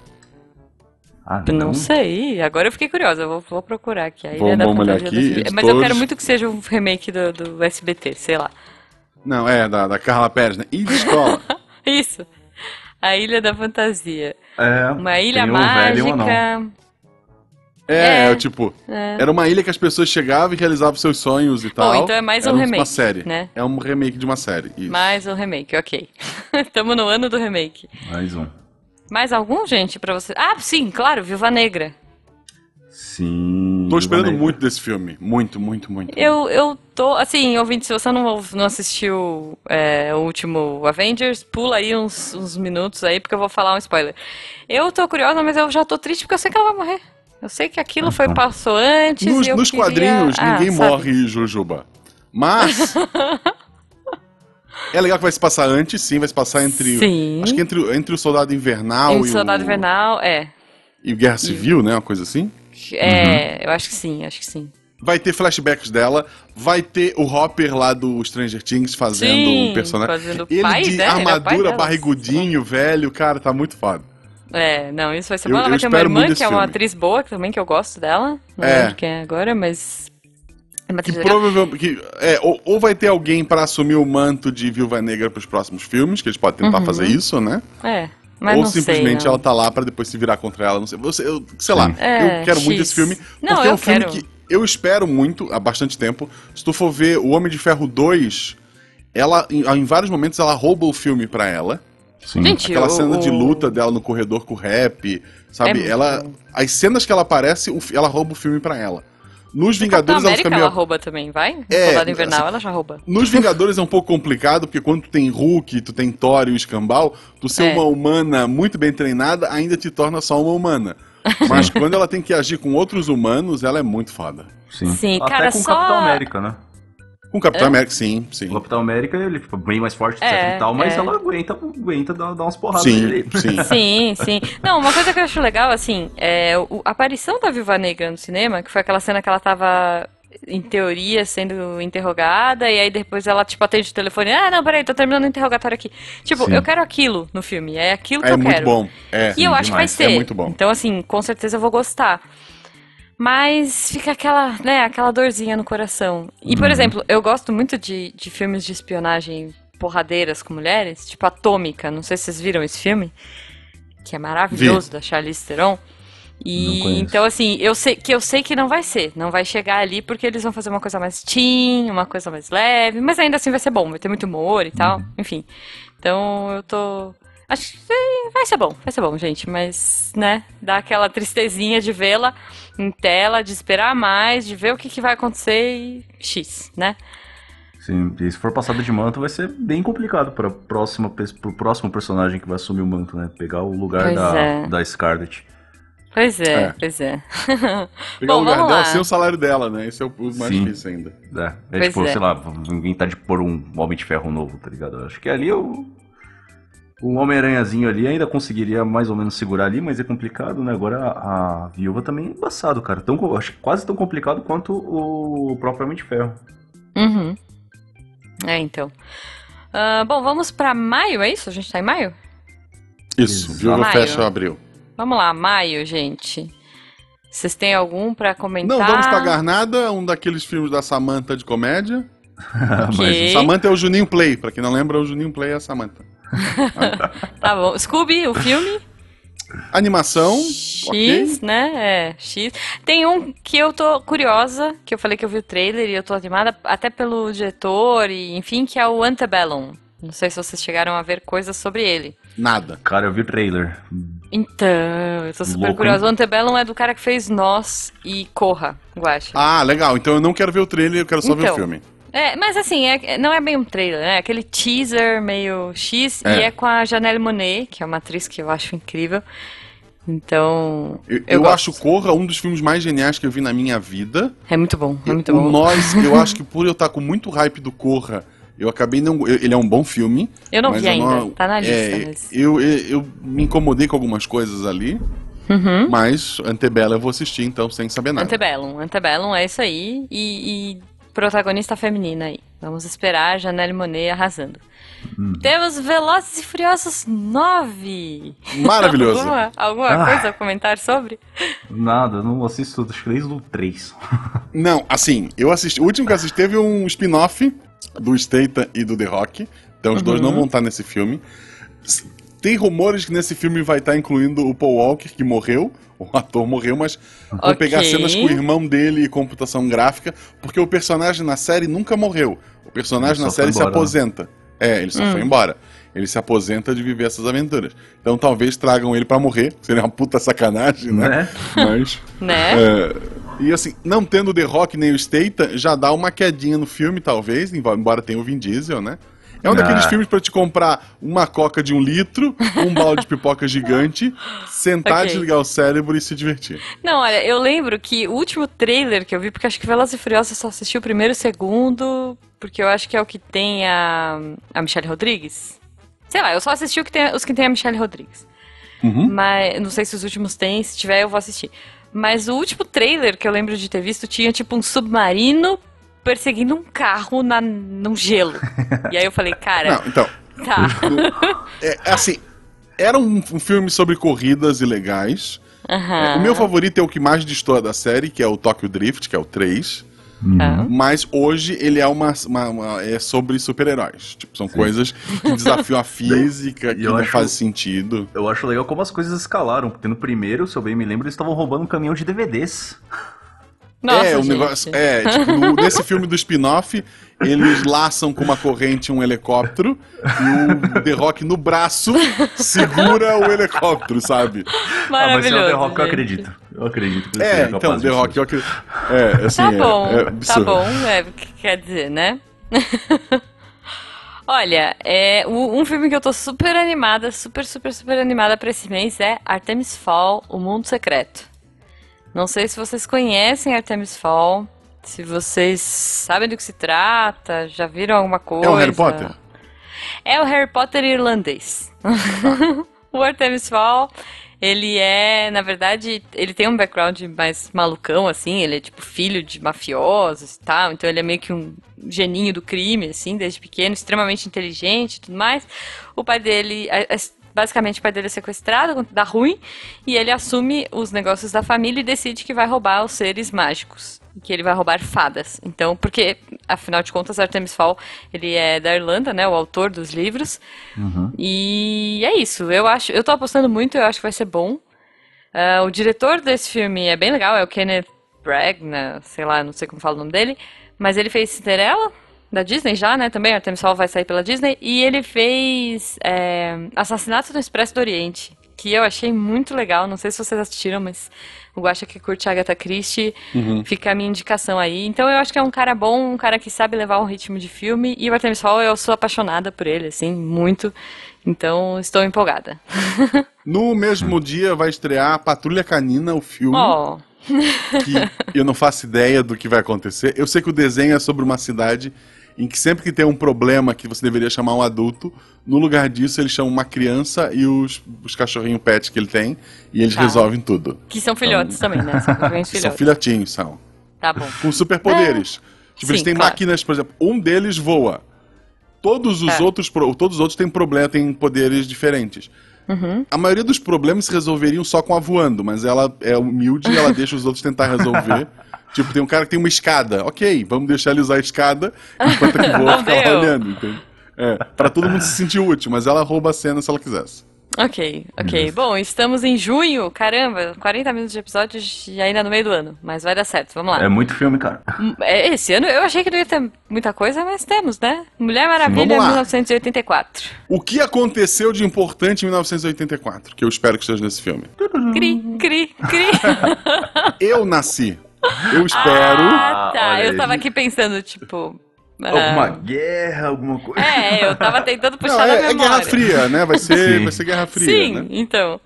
Ah, não sei, agora eu fiquei curiosa, eu vou, vou procurar aqui. A Ilha Vamos- da aqui, Mas eu quero muito que seja um remake do, do SBT, sei lá. Não, é, da, da Carla Pérez, né? E de escola. [laughs] Isso. A Ilha da Fantasia. É, Uma ilha tem um É, É. tipo, É. era uma ilha que as pessoas chegavam e realizavam seus sonhos e tal. então é mais Era um Uma remake, série. né? É um remake de uma série. Isso. Mais um remake, ok. [laughs] Estamos no ano do remake. Mais um. Mais algum, gente, pra você? Ah, sim, claro, Viúva Negra. Sim. Tô esperando Negra. muito desse filme. Muito, muito, muito. Eu, eu tô, assim, ouvinte, se você não, não assistiu é, o último Avengers, pula aí uns, uns minutos aí, porque eu vou falar um spoiler. Eu tô curiosa, mas eu já tô triste porque eu sei que ela vai morrer. Eu sei que aquilo foi, Então. passou antes Nos, e eu nos queria- quadrinhos, Ah, ninguém sabe? morre, Jujuba. Mas. [laughs] é legal que vai se passar antes, sim, vai se passar entre. Sim. Acho que entre, entre o Soldado Invernal Em e, Soldado o, Invernal, é. e o Guerra Civil, né? Uma coisa assim. É, eu acho que sim, acho que sim. Vai ter flashbacks dela, vai ter o Hopper lá do Stranger Things fazendo Sim, um personagem. fazendo o Ele pai, de né? Ele é o armadura, barrigudinho, velho, cara, tá muito foda. É, não, isso vai ser Eu- bom. Ela vai ter uma muito irmã que é uma filme. atriz boa também, que eu gosto dela. Não É. lembro quem é agora, mas. É uma atriz Que provavelmente. que- é, ou, ou vai ter alguém pra assumir o manto de Viúva Negra pros próximos filmes, que eles podem tentar fazer isso, né? É, mas ou não sei. simplesmente não. ela tá lá pra depois se virar contra ela. Não sei. Você, eu, sei lá, É, eu quero muito X. esse filme. Não, porque é eu um filme quero. que eu espero muito há bastante tempo. Se tu for ver o Homem de Ferro 2, ela, em, em vários momentos, ela rouba o filme pra ela. Sim. Gente, Aquela o- cena de luta dela no corredor com o rap, É sabe? muito ela, as cenas que ela aparece, ela rouba o filme pra ela. Nos Vingadores ela fica meio ela rouba também, vai? É, Soldado Invernal assim, ela já rouba. Nos Vingadores é um pouco complicado, porque quando tu tem Hulk, tu tem Thor e o Escambau, tu ser É. uma humana muito bem treinada ainda te torna só uma humana. [laughs] Mas quando ela tem que agir com outros humanos, ela é muito foda. Sim, Sim, Até cara, com só- Capitão América, né? Com o Capitão É? América, sim, sim. O Capitão América, ele fica bem mais forte, É, e tal, mas é. ela aguenta, aguenta dar, dar umas porradas Sim, nele. sim. [laughs] Sim, sim. Não, uma coisa que eu acho legal, assim, é a aparição da Viúva Negra no cinema, que foi aquela cena que ela tava, em teoria, sendo interrogada, e aí depois ela, tipo, atende o telefone, ah, não, peraí, tô terminando o interrogatório aqui. Tipo, Sim. eu quero aquilo no filme, é aquilo que É eu muito quero. bom. É. E eu acho que vai demais. ser. É muito bom. Então, assim, com certeza eu vou gostar. Mas fica aquela, né, aquela dorzinha no coração. E, por Uhum. exemplo, eu gosto muito de, de filmes de espionagem porradeiras com mulheres, tipo Atômica, não sei se vocês viram esse filme, que é maravilhoso, da Charlize Theron. E então assim, eu sei que eu sei que não vai ser, não vai chegar ali porque eles vão fazer uma coisa mais teen, uma coisa mais leve, mas ainda assim vai ser bom, vai ter muito humor e tal, enfim. Então eu tô Acho que vai ser bom, vai ser bom, gente, mas, né, dá aquela tristezinha de vê-la em tela, de esperar mais, de ver o que, que vai acontecer e X, né? Sim, e se for passada de manto, vai ser bem complicado para próxima pes- pro próximo personagem que vai assumir o manto, né? Pegar o lugar Pois da, é. da Scarlet. Pois é, É. pois é. [laughs] Pegar Bom, o lugar dela sem o salário dela, né? Esse é o o mais Sim. difícil ainda. É, é Pois tipo, é. sei lá, inventar de pôr um Homem de Ferro novo, tá ligado? Eu Acho que ali eu. O Homem-Aranhazinho ali ainda conseguiria mais ou menos segurar ali, mas é complicado, né? Agora a, a viúva também é embaçado, cara. Tão, acho que quase tão complicado quanto o propriamente ferro. Uhum. É, então. Uh, bom, vamos pra maio, é isso? A gente tá em maio? Isso, viúva Maio. fecha abril. Vamos lá, maio, gente. Vocês têm algum pra comentar? Não vamos pagar nada, um daqueles filmes da Samantha de comédia. [laughs] [laughs] Ok. Samantha é o Juninho Play, pra quem não lembra, o Juninho Play é a Samantha. [laughs] Tá bom. Scooby, o filme? Animação, X, ok. né? É, X. Tem um que eu tô curiosa, que eu falei que eu vi o trailer e eu tô animada, até pelo diretor, e enfim, que é o Antebellum. Não sei se vocês chegaram a ver coisas sobre ele. Nada. Cara, eu vi o trailer. Então, eu tô super Louco, curiosa. hein? O Antebellum é do cara que fez Nós e Corra, Guacha. Ah, legal. Então eu não quero ver o trailer, eu quero só ver Então. o filme. É, mas assim, é- não é bem um trailer, né? É aquele teaser meio X É. e é com a Janelle Monet, que é uma atriz que eu acho incrível. Então. Eu, eu gosto. acho Corra um dos filmes mais geniais que eu vi na minha vida. É muito bom, é muito bom. Nós, eu acho que por eu estar com muito hype do Corra, eu acabei não. eu- ele é um bom filme. Eu não vi ainda, não- tá na lista, é, mas- eu, eu, eu me incomodei com algumas coisas ali, Uhum. mas Antebella eu vou assistir, então, sem saber nada. Antebellum, Antebellum é isso aí. E, e protagonista feminina aí. Vamos esperar a Janelle Monet arrasando. Hum. Temos Velozes e Furiosos 9. Maravilhoso. Alguma, alguma Ah. coisa a comentar sobre? Nada, eu não assisto acho que desde o 3. [laughs] Não, assim, eu assisti. O último que eu assisti teve um spin-off do Statham e do The Rock. Então os dois Uhum. não vão estar nesse filme. Tem rumores que nesse filme vai estar incluindo o Paul Walker, que morreu. O ator morreu, mas vão Ok. pegar cenas com o irmão dele e computação gráfica, porque o personagem na série nunca morreu. O personagem Ele na série se embora, né? aposenta. É, ele só Hum. foi embora. Ele se aposenta de viver essas aventuras. Então talvez tragam ele pra morrer. Seria uma puta sacanagem, né? Né? Mas. Né? É, e assim, não tendo o The Rock nem o Statham, já dá uma quedinha no filme, talvez, embora tenha o Vin Diesel, né? É um Ah. daqueles filmes pra te comprar uma coca de um litro, um balde de pipoca gigante, sentar, Ok. desligar o cérebro e se divertir. Não, olha, eu lembro que o último trailer que eu vi, porque acho que Velozes e Furiosos eu só assisti o primeiro e o segundo, porque eu acho que é o que tem a, a Michelle Rodrigues. Sei lá, eu só assisti o que tem, os que tem a Michelle Rodrigues. Uhum. Mas não sei se os últimos tem, se tiver eu vou assistir. Mas o último trailer que eu lembro de ter visto tinha tipo um submarino perseguindo um carro na, num gelo. E aí eu falei, cara, Não, então, tá. é, assim, era um, um filme sobre corridas ilegais. Aham. O meu favorito é o que mais destoa da série, que é o Tokyo Drift, que é o 3. Tá. Mas hoje ele é uma, uma- uma- é sobre super-heróis. Tipo, são coisas que desafiam a [laughs] física, que eu não acho- faz sentido. Eu acho legal como as coisas escalaram, porque no primeiro, se eu bem me lembro, eles estavam roubando um caminhão de DVDs. Nossa, é, o gente. negócio. É, tipo, no- nesse filme do spin-off, eles laçam com uma corrente um helicóptero e o The Rock no braço segura o helicóptero, sabe? Ah, mas é Maravilhoso. o The Rock, eu gente. acredito. Eu acredito que ele É, seja então, The. Rock, eu acredito. É, assim, Tá é- bom, é tá absurdo. bom, é, o que quer dizer, né? [laughs] Olha, é, um filme que eu tô super animada, super, super, super animada pra esse mês é Artemis Fall, O Mundo Secreto. Não sei se vocês conhecem Artemis Fall, se vocês sabem do que se trata, já viram alguma coisa. É o Harry Potter? É o Harry Potter irlandês. [laughs] o Artemis Fall, ele é, na verdade, ele tem um background mais malucão, assim, ele é tipo filho de mafiosos e tal, então ele é meio que um geninho do crime, assim, desde pequeno, extremamente inteligente e tudo mais. O pai dele, a- a- basicamente o pai dele é sequestrado, dá ruim, e ele assume os negócios da família e decide que vai roubar os seres mágicos. Que ele vai roubar fadas. Então, porque, afinal de contas, Artemis Fall, ele é da Irlanda, né? O autor dos livros. E é isso. Eu acho, eu tô apostando muito, eu acho que vai ser bom. Ah, o diretor desse filme é bem legal, é o Kenneth Branagh, sei lá, não sei como fala o nome dele, mas ele fez Cinderela da Disney já, né? Também Artemis Fall vai sair pela Disney e ele fez é, Assassinato no Expresso do Oriente, que eu achei muito legal. Não sei se vocês assistiram, mas o Guaxa que curte Agatha Christie, fica a minha indicação aí. Então eu acho que é um cara bom, um cara que sabe levar um ritmo de filme e o Artemis Fall eu sou apaixonada por ele, assim, muito. Então estou empolgada. [laughs] No mesmo dia vai estrear Patrulha Canina, o filme. Ó, que eu não faço ideia do que vai acontecer. Eu sei que o desenho é sobre uma cidade em que sempre que tem um problema que você deveria chamar um adulto, no lugar disso eles chamam uma criança e os, os cachorrinhos pet que ele tem, e eles Tá. resolvem tudo. Que são filhotes também, né? São [laughs] cachorrinhos São filhotes. filhotinhos, são. Tá bom. Com superpoderes. Tipo, eles Sim, têm claro. máquinas, por exemplo, um deles voa. Todos os É. outros, todos os outros têm problema, têm poderes diferentes. Uhum. A maioria dos problemas se resolveriam só com a voando, mas ela é humilde e ela [laughs] deixa os outros tentar resolver. Tipo, tem um cara que tem uma escada. Ok, vamos deixar ele usar a escada enquanto que voa Não ficar lá olhando, entende? É, pra todo mundo se sentir útil, mas ela rouba a cena se ela quisesse. Ok, ok. Bom, estamos em junho. Caramba, 40 minutos de episódios e ainda no meio do ano. Mas vai dar certo, vamos lá. É muito filme, cara. É, Esse ano eu achei que não ia ter muita coisa, mas temos, né? Mulher Maravilha Vamos lá. 1984. O que aconteceu de importante em 1984? Que eu espero que esteja nesse filme. Cri, cri, cri. [laughs] Eu nasci. Eu espero. Ah, tá. olha Eu aí. tava aqui pensando, tipo. ah, Alguma guerra, alguma coisa. É, eu tava tentando puxar Não, é, é memória. Guerra Fria, né? Vai ser, Sim. vai ser Guerra Fria, Sim, né? então.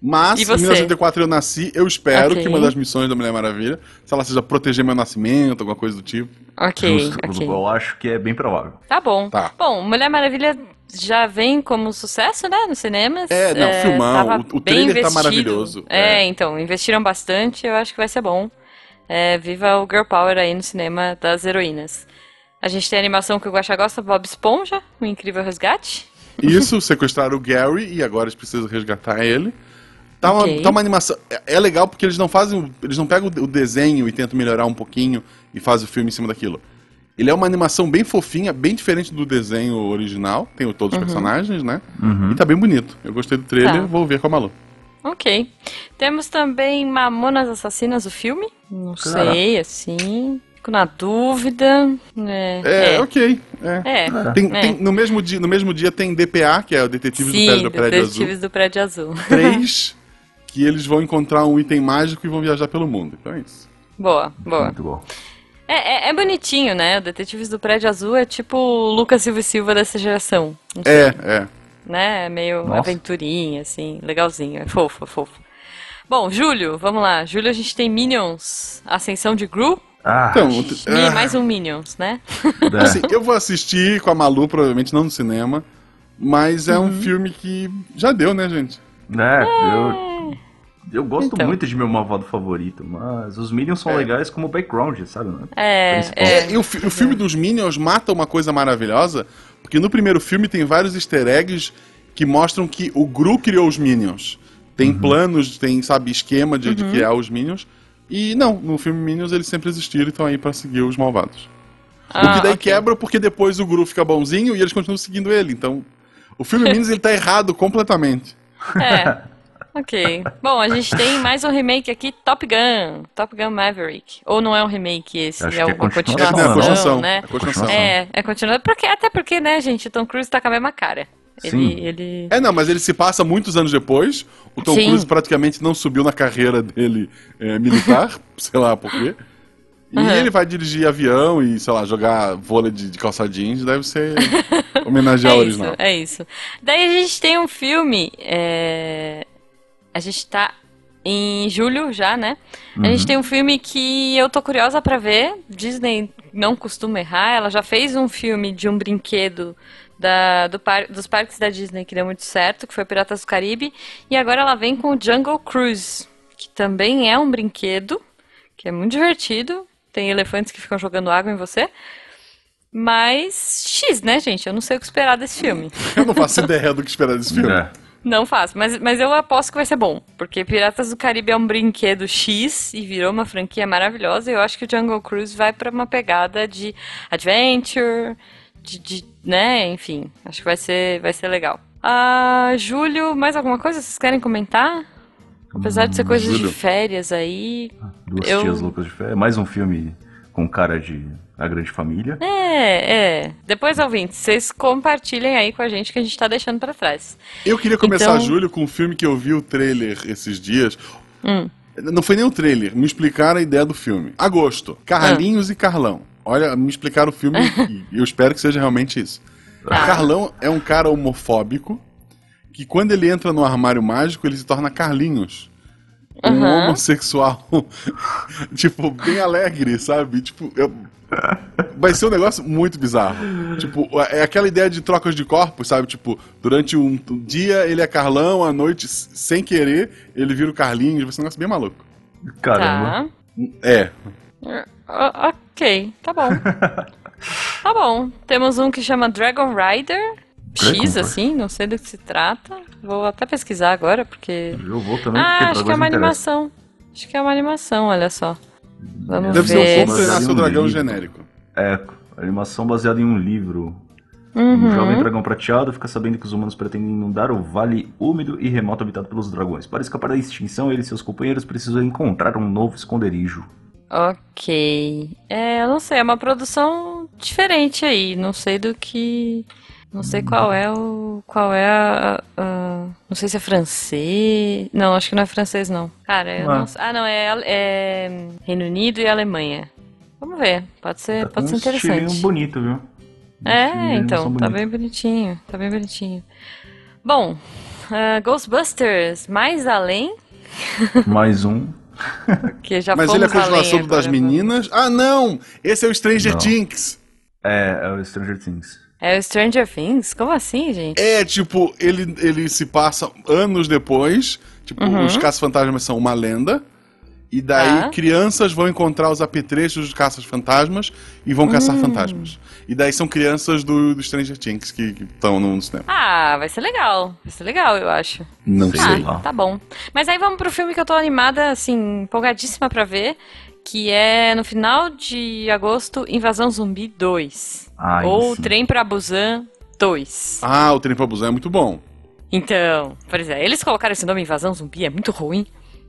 Mas, em você? 1984 eu nasci, eu espero Ok. que uma das missões da Mulher Maravilha, se ela seja proteger meu nascimento, alguma coisa do tipo. Ok, Justo. ok. Eu acho que é bem provável. Tá bom. Tá. Bom, Mulher Maravilha já vem como sucesso, né, nos cinemas. É, não, filmão, tava o- o trailer tá investido. maravilhoso. É, É. então, investiram bastante, eu acho que vai ser bom. É, viva o Girl Power aí no cinema das heroínas. A gente tem a animação que o Guaxa gosta, Bob Esponja, o Incrível Resgate. Isso, sequestraram o Gary e agora eles precisam resgatar ele. Tá uma, Ok. tá uma animação. É, é legal porque eles não fazem. Eles não pegam o desenho e tentam melhorar um pouquinho e fazem o filme em cima daquilo. Ele é uma animação bem fofinha, bem diferente do desenho original. Tem todos os personagens, né? E tá bem bonito. Eu gostei do trailer, Uhum. Tá. vou ver com a Malu. Ok. Temos também Mamonas Assassinas, o filme. Não Caraca. sei, assim. Fico na dúvida. É, É, é. ok. é. É, Tem, é. tem- no, mesmo dia, no mesmo dia tem DPA, que é o Detetives Sim, do Prédio, Prédio Azul. Detetives do Prédio Azul. 3, que eles vão encontrar um item mágico e vão viajar pelo mundo. Então é isso. Boa, boa. Muito bom. É, é, é bonitinho, né? O Detetives do Prédio Azul é tipo o Lucas Silva e Silva dessa geração. É, é. Né? É meio Nossa. aventurinha, assim, legalzinho. É fofo, é fofo. Bom, Júlio, vamos lá. Júlio, a gente tem Minions, Ascensão de Gru. Ah, Então, ah, Mais um Minions, né? [laughs] é. assim, eu vou assistir com a Malu, provavelmente não no cinema, mas é Uhum. um filme que já deu, né, gente? É, eu, eu gosto Então. muito de meu malvado favorito, mas os Minions são É. legais como background, sabe? né? É, é. É, e o, fi- o filme dos Minions mata uma coisa maravilhosa, porque no primeiro filme tem vários easter eggs que mostram que o Gru criou os Minions. Tem Uhum. planos, tem, sabe, esquema de, de Uhum. criar os Minions. E não, no filme Minions eles sempre existiram e estão aí pra seguir os malvados. o Ah, que daí ok. quebra porque depois o Gru fica bonzinho e eles continuam seguindo ele. Então, o filme [laughs] Minions ele tá errado completamente. É. [laughs] Ok. Bom, a gente tem mais um remake aqui, Top Gun. Top Gun Maverick. Ou não é um remake esse? Acho é que é uma continuação, continuação, É, continuação. né? É continuação. É, é continuação. Porque, até porque, né, gente, o Tom Cruise tá com a mesma cara. Sim. Ele, ele... É, não, mas ele se passa muitos anos depois. O Tom Sim. Cruise praticamente não subiu na carreira dele é, militar, [laughs] sei lá por quê. E Aham. ele vai dirigir avião e, sei lá, jogar vôlei de, de calça jeans, deve ser homenagear [laughs] É o isso, original. é isso. Daí a gente tem um filme. é, A gente tá em julho já, né? A gente tem um filme que eu tô curiosa pra ver. Disney não costuma errar. Ela já fez um filme de um brinquedo da- do par- dos parques da Disney que deu muito certo, que foi Piratas do Caribe. E agora ela vem com o Jungle Cruise, que também é um brinquedo, que é muito divertido. Tem elefantes que ficam jogando água em você. Mas X, né, gente? Eu não sei o que esperar desse filme. Eu não faço [laughs] ideia do que esperar desse filme. É. Não faço, mas, mas eu aposto que vai ser bom. Porque Piratas do Caribe é um brinquedo X e virou uma franquia maravilhosa. E eu acho que o Jungle Cruise vai pra uma pegada de adventure, de, de- né, enfim. Acho que vai ser, vai ser legal. Ah, Júlio, mais alguma coisa vocês querem comentar? Apesar de ser coisas de férias aí. Duas Eu- tias loucas de fé. Mais um filme com cara de A Grande Família. É, é. Depois, ouvintes, vocês compartilhem aí com a gente que a gente tá deixando pra trás. Eu queria começar, Então- Júlio, com um filme que eu vi o trailer esses dias. Hum. Não foi nem o trailer, me explicaram a ideia do filme. Agosto, Carlinhos e Carlão. Olha, me explicaram o filme [laughs] e eu espero que seja realmente isso. Tá. Carlão é um cara homofóbico que quando ele entra no armário mágico, ele se torna Carlinhos. Um Aham. homossexual, [laughs] tipo, bem alegre, sabe? Tipo, eu... vai ser um negócio muito bizarro. Tipo, é aquela ideia de trocas de corpos, sabe? Tipo, durante um, um dia ele é Carlão, à noite, sem querer, ele vira o Carlinhos. Vai ser um negócio bem maluco. Caramba. Tá. É. Uh, ok, tá bom. [laughs] tá bom. Temos um que chama Dragon Rider. X, assim, não sei do que se trata. Vou até pesquisar agora, porque. Eu vou também, Ah, acho que é uma animação. Acho que é uma animação, olha só. Vamos Deve ser ver. um como treinar seu um dragão livro. genérico. É, animação baseada em um livro. Uhum. Um jovem dragão prateado fica sabendo que os humanos pretendem inundar o vale úmido e remoto habitado pelos dragões. Para escapar da extinção, ele e seus companheiros precisam encontrar um novo esconderijo. Ok. É, eu não sei, é uma produção diferente aí. Não sei do que. Não sei qual é o. Qual é a. a- não sei se é francês. Não, acho que não é francês, não. Cara, eu Ué. não sei. Ah, não, é, é Reino Unido e Alemanha. Vamos ver. Pode ser, Tá pode ser um interessante. bonito, viu? Um É, então, tá bem bonitinho. Tá bem bonitinho. Bom, ah, Ghostbusters, mais além, [laughs] Mais um. que já Mas ele é a continuação das meninas. Ah, não! Esse é o Stranger. Things. É, é o Stranger Things. É o Stranger Things? Como assim, gente? É, tipo, ele, ele se passa anos depois. Tipo, Uhum. os caça-fantasmas são uma lenda. E daí Tá. crianças vão encontrar os apetrechos dos caças-fantasmas e vão Hum. caçar fantasmas. E daí são crianças do, do Stranger Things que estão no, no cinema. Ah, vai ser legal. Vai ser legal, eu acho. Não Sei sei. lá. Ah, tá bom. Mas aí vamos pro filme que eu tô animada, assim, empolgadíssima pra ver, que é no final de agosto, Invasão Zumbi 2. Ai, ou sim. Trem pra Busan 2. Ah, o Trem pra Busan é muito bom. Então, pois é, eles colocaram esse nome Invasão Zumbi, é muito ruim.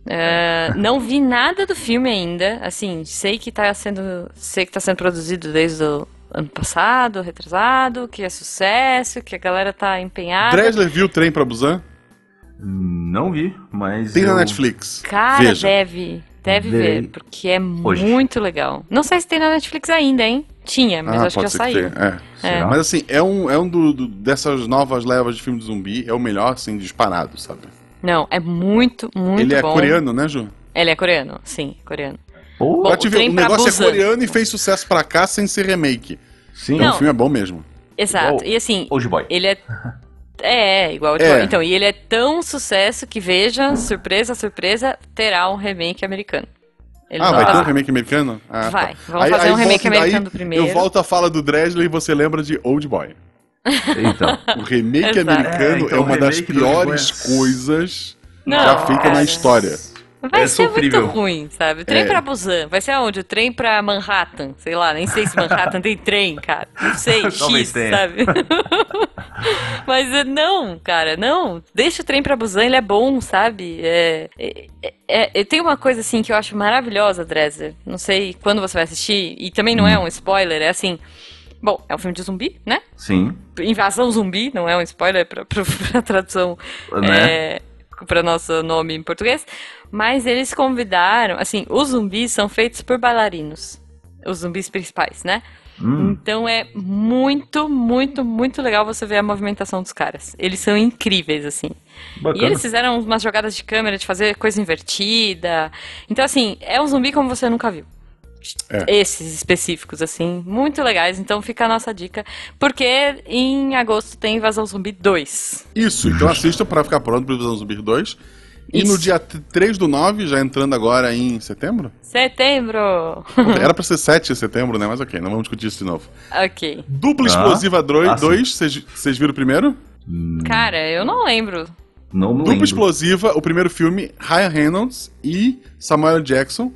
É, não vi nada do filme ainda, assim, sei que tá sendo, sei que tá sendo produzido desde o ano passado, retrasado, que é sucesso, que a galera tá empenhada. Dresler viu o Trem pra Busan? Não vi, mas. Tem eu... na Netflix. Cara, Veja. deve, deve Verei. ver, porque é Hoje. muito legal. Não sei se tem na Netflix ainda, hein? Tinha, mas ah, acho que já saiu. que. É. Será? Mas assim, é um, é um do, do- dessas novas levas de filme de zumbi, é o melhor, assim, disparado, sabe? Não, é muito, muito Ele é bom. coreano, né, Ju? Ele é coreano, sim, coreano. Ou- Bom, te o ver, o negócio Busan. é coreano e fez sucesso pra cá sem ser remake. Sim, Então Não. o filme é bom mesmo. Exato. Igual- E assim, Old Boy. ele é. [laughs] É, é, igual o É. Então, e ele é tão sucesso que, veja, surpresa, surpresa, terá um remake americano. Ele ah, vai ter um remake americano? Ah, Vai. tá. Vamos fazer um remake volta- americano do primeiro. Eu volto à fala do Dresler e você lembra de Old Boy. Então. O remake americano É, então é uma das piores é- coisas Não, já feita na história. Vai É ser sofrível. muito ruim, sabe? O trem É. pra Busan. Vai ser aonde? O trem pra Manhattan. Sei lá, nem sei se Manhattan tem trem, cara. Não sei, [laughs] X, sabe? [laughs] Mas eh, não, cara, não. Deixa o trem pra Busan, ele é bom, sabe? É, é, é, é- tem uma coisa assim que eu acho maravilhosa, Dresser. Não sei quando você vai assistir, e também não Hum. é um spoiler, é assim. Bom, é um filme de zumbi, né? Sim. Invasão zumbi, não é um spoiler pra, [laughs] pra, pra tradução Né? é, para nosso nome em português. Mas eles convidaram, assim, os zumbis são feitos por bailarinos. Os zumbis principais, né? Hum, Então é muito, muito, muito legal você ver a movimentação dos caras. Eles são incríveis, assim. E bacana. eles fizeram umas jogadas de câmera de fazer coisa invertida. Então, assim, é um zumbi como você nunca viu. É. Esses específicos, assim, muito legais. Então fica a nossa dica. Porque em agosto tem Invasão Zumbi 2. Isso, então assista pra ficar pronto pro Visão Zumbi 2. E no dia 3 do 9, já entrando agora em setembro? Setembro! Era pra ser 7 de setembro, né? Mas ok, não vamos discutir isso de novo. ok. Dupla Ah. Explosiva Ah, 2, sim. vocês viram o primeiro? Hum, Cara, eu não lembro. não me Dupla lembro. Explosiva, o primeiro filme, Ryan Reynolds e Samuel Jackson.